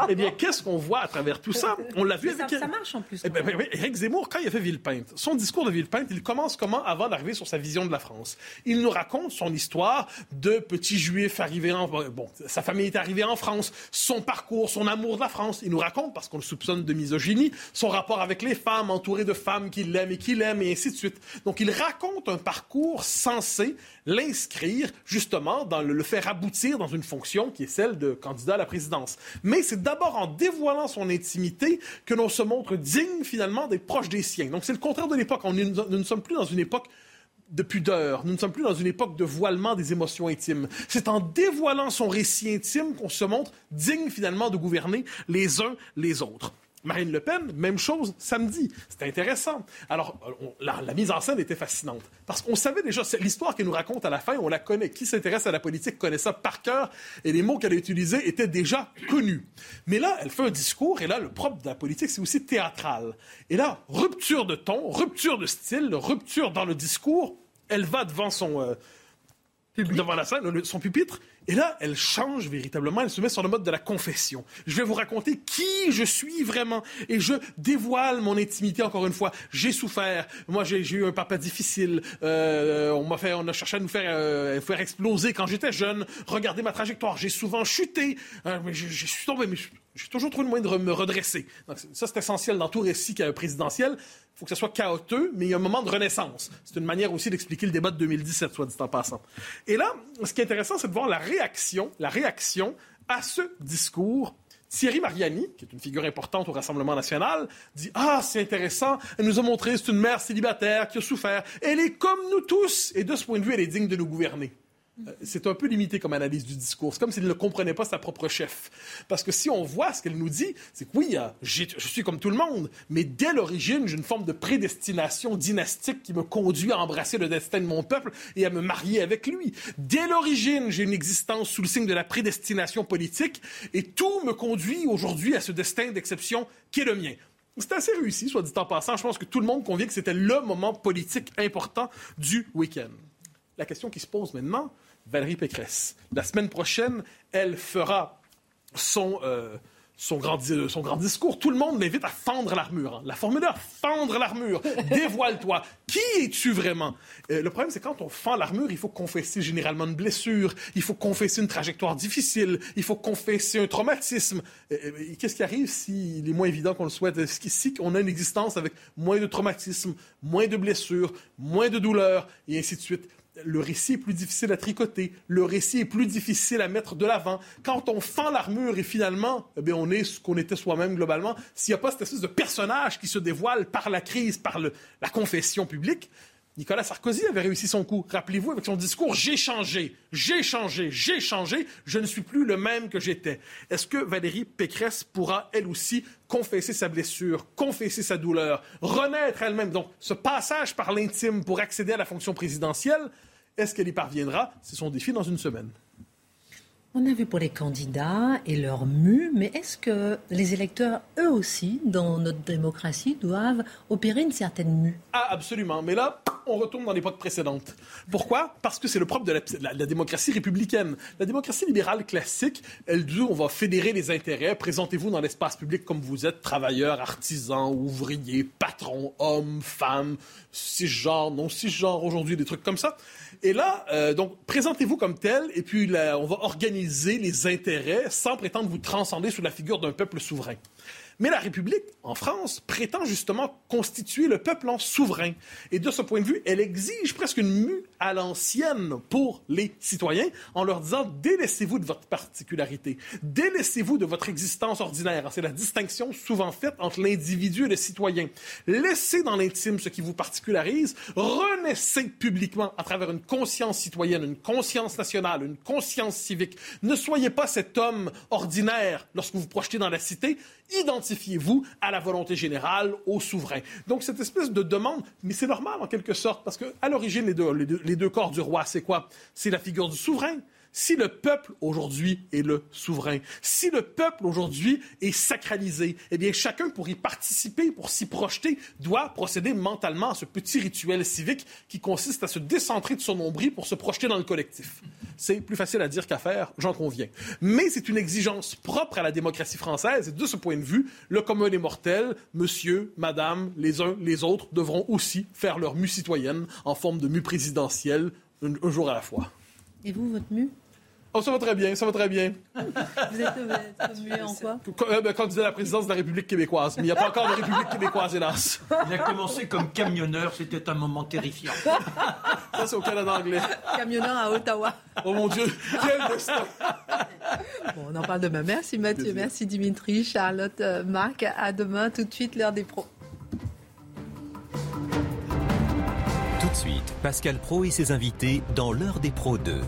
eh bien, qu'est-ce qu'on voit à travers tout ça? <laughs> On l'a vu avec... Ça, marche en plus. Eh Éric Zemmour, quand il a fait Villepinte, son discours de Villepinte, il commence comment avant d'arriver sur sa vision de la France? Il nous raconte son histoire de petit juif arrivé en... Bon, sa famille est arrivée en France, son parcours, son amour de la France. Il nous raconte, parce qu'on le soupçonne de misogynie, son rapport avec les femmes, entouré de femmes qu'il l'aiment et qu'il aime, et ainsi de suite. Donc, il raconte un parcours censé l'inscrire, justement, dans le, faire aboutir dans une fonction qui est celle de candidat à la présidence. Mais c'est d'abord en dévoilant son intimité que l'on se montre digne, finalement, d'être proche des siens. Donc, c'est le contraire de l'époque. Nous ne sommes plus dans une époque de pudeur. Nous ne sommes plus dans une époque de voilement des émotions intimes. C'est en dévoilant son récit intime qu'on se montre digne finalement de gouverner les uns les autres. Marine Le Pen, même chose samedi. C'était intéressant. Alors, la, mise en scène était fascinante. Parce qu'on savait déjà, l'histoire qu'elle nous raconte à la fin, on la connaît. Qui s'intéresse à la politique connaît ça par cœur. Et les mots qu'elle a utilisés étaient déjà connus. Mais là, elle fait un discours. Et là, le propre de la politique, c'est aussi théâtral. Et là, rupture de ton, rupture de style, rupture dans le discours elle va devant son. Euh, devant la scène, son pupitre, et là, elle change véritablement, elle se met sur le mode de la confession. Je vais vous raconter qui je suis vraiment, et je dévoile mon intimité encore une fois. J'ai souffert, moi j'ai eu un papa difficile, euh, on m'a fait, on a cherché à nous faire, euh, faire exploser quand j'étais jeune. Regardez ma trajectoire, j'ai souvent chuté, tombé, mais j'ai toujours trouvé le moyen de me redresser. Donc, ça, c'est essentiel dans tout récit présidentiel. Il faut que ce soit chaotique, mais il y a un moment de renaissance. C'est une manière aussi d'expliquer le débat de 2017, soit dit en passant. Et là, ce qui est intéressant, c'est de voir la la réaction à ce discours Thierry Mariani, qui est une figure importante au Rassemblement national, dit Ah, c'est intéressant, elle nous a montré, c'est une mère célibataire qui a souffert. Elle est comme nous tous, et de ce point de vue, elle est digne de nous gouverner. Euh, c'est un peu limité comme analyse du discours. C'est comme s'il ne comprenait pas sa propre chef. Parce que si on voit ce qu'elle nous dit, c'est que oui, je suis comme tout le monde, mais dès l'origine, j'ai une forme de prédestination dynastique qui me conduit à embrasser le destin de mon peuple et à me marier avec lui. Dès l'origine, j'ai une existence sous le signe de la prédestination politique et tout me conduit aujourd'hui à ce destin d'exception qui est le mien. C'est assez réussi, soit dit en passant. Je pense que tout le monde convient que c'était le moment politique important du week-end. La question qui se pose maintenant, Valérie Pécresse. La semaine prochaine, elle fera son, euh, son, grand, son grand discours. Tout le monde l'invite à fendre l'armure. Hein. La formule fendre l'armure. <laughs> Dévoile-toi. Qui es-tu vraiment? Euh, le problème, c'est quand on fend l'armure, il faut confesser généralement une blessure, il faut confesser une trajectoire difficile, il faut confesser un traumatisme. Euh, qu'est-ce qui arrive s'il est moins évident qu'on le souhaite? Si on a une existence avec moins de traumatisme, moins de blessures, moins de douleurs, et ainsi de suite? Le récit est plus difficile à tricoter, le récit est plus difficile à mettre de l'avant. Quand on fend l'armure et finalement, eh on est ce qu'on était soi-même globalement, s'il n'y a pas cette espèce de personnage qui se dévoile par la crise, par la confession publique, Nicolas Sarkozy avait réussi son coup. Rappelez-vous, avec son discours J'ai changé, j'ai changé, j'ai changé, je ne suis plus le même que j'étais. Est-ce que Valérie Pécresse pourra, elle aussi, confesser sa blessure, confesser sa douleur, renaître elle-même? Donc, ce passage par l'intime pour accéder à la fonction présidentielle, est-ce qu'elle y parviendra? C'est son défi dans une semaine. On a vu pour les candidats et leur mue, mais est-ce que les électeurs, eux aussi, dans notre démocratie, doivent opérer une certaine mue? Ah, absolument. Mais là, on retourne dans l'époque précédente. Pourquoi? Parce que c'est le propre de la, démocratie républicaine. La démocratie libérale classique, elle dit on va fédérer les intérêts. Présentez-vous dans l'espace public comme vous êtes, travailleurs, artisans, ouvriers, patrons, hommes, femmes, cisgenres, non cisgenres aujourd'hui, des trucs comme ça. Et là, euh, donc, présentez-vous comme tel, et puis on va organiser les intérêts sans prétendre vous transcender sous la figure d'un peuple souverain. Mais la République, en France, prétend justement constituer le peuple en souverain. Et de ce point de vue, elle exige presque une mue à l'ancienne pour les citoyens en leur disant délaissez-vous de votre particularité, délaissez-vous de votre existence ordinaire. C'est la distinction souvent faite entre l'individu et le citoyen. Laissez dans l'intime ce qui vous particularise, renaissez publiquement à travers une conscience citoyenne, une conscience nationale, une conscience civique. Ne soyez pas cet homme ordinaire lorsque vous projetez dans la cité, identifiez-vous à la volonté générale, au souverain. Donc, cette espèce de demande, mais c'est normal en quelque sorte, parce qu'à l'origine, les deux, les deux corps du roi, c'est quoi? C'est la figure du souverain. Si le peuple aujourd'hui est le souverain, si le peuple aujourd'hui est sacralisé, eh bien chacun pour y participer, pour s'y projeter, doit procéder mentalement à ce petit rituel civique qui consiste à se décentrer de son nombril pour se projeter dans le collectif. C'est plus facile à dire qu'à faire, j'en conviens. Mais c'est une exigence propre à la démocratie française et de ce point de vue, le commun des mortels, monsieur, madame, les uns, les autres, devront aussi faire leur mue citoyenne en forme de mue présidentielle, un, jour à la fois. Et vous, votre mue? Oh, ça va très bien, ça va très bien. Vous êtes, vous en quoi? Euh, ben, Quand, la présidence de la République québécoise. Mais il n'y a pas encore de République québécoise, hélas. Il a commencé comme camionneur, c'était un moment terrifiant. Ça, c'est au Canada anglais. Camionneur à Ottawa. Oh mon Dieu, quel destin Bon, on en parle demain. Merci Mathieu, merci Dimitri, Charlotte, euh, Marc. À demain, tout de suite, l'heure des pros. Tout de suite, Pascal Pro et ses invités dans l'heure des pros 2.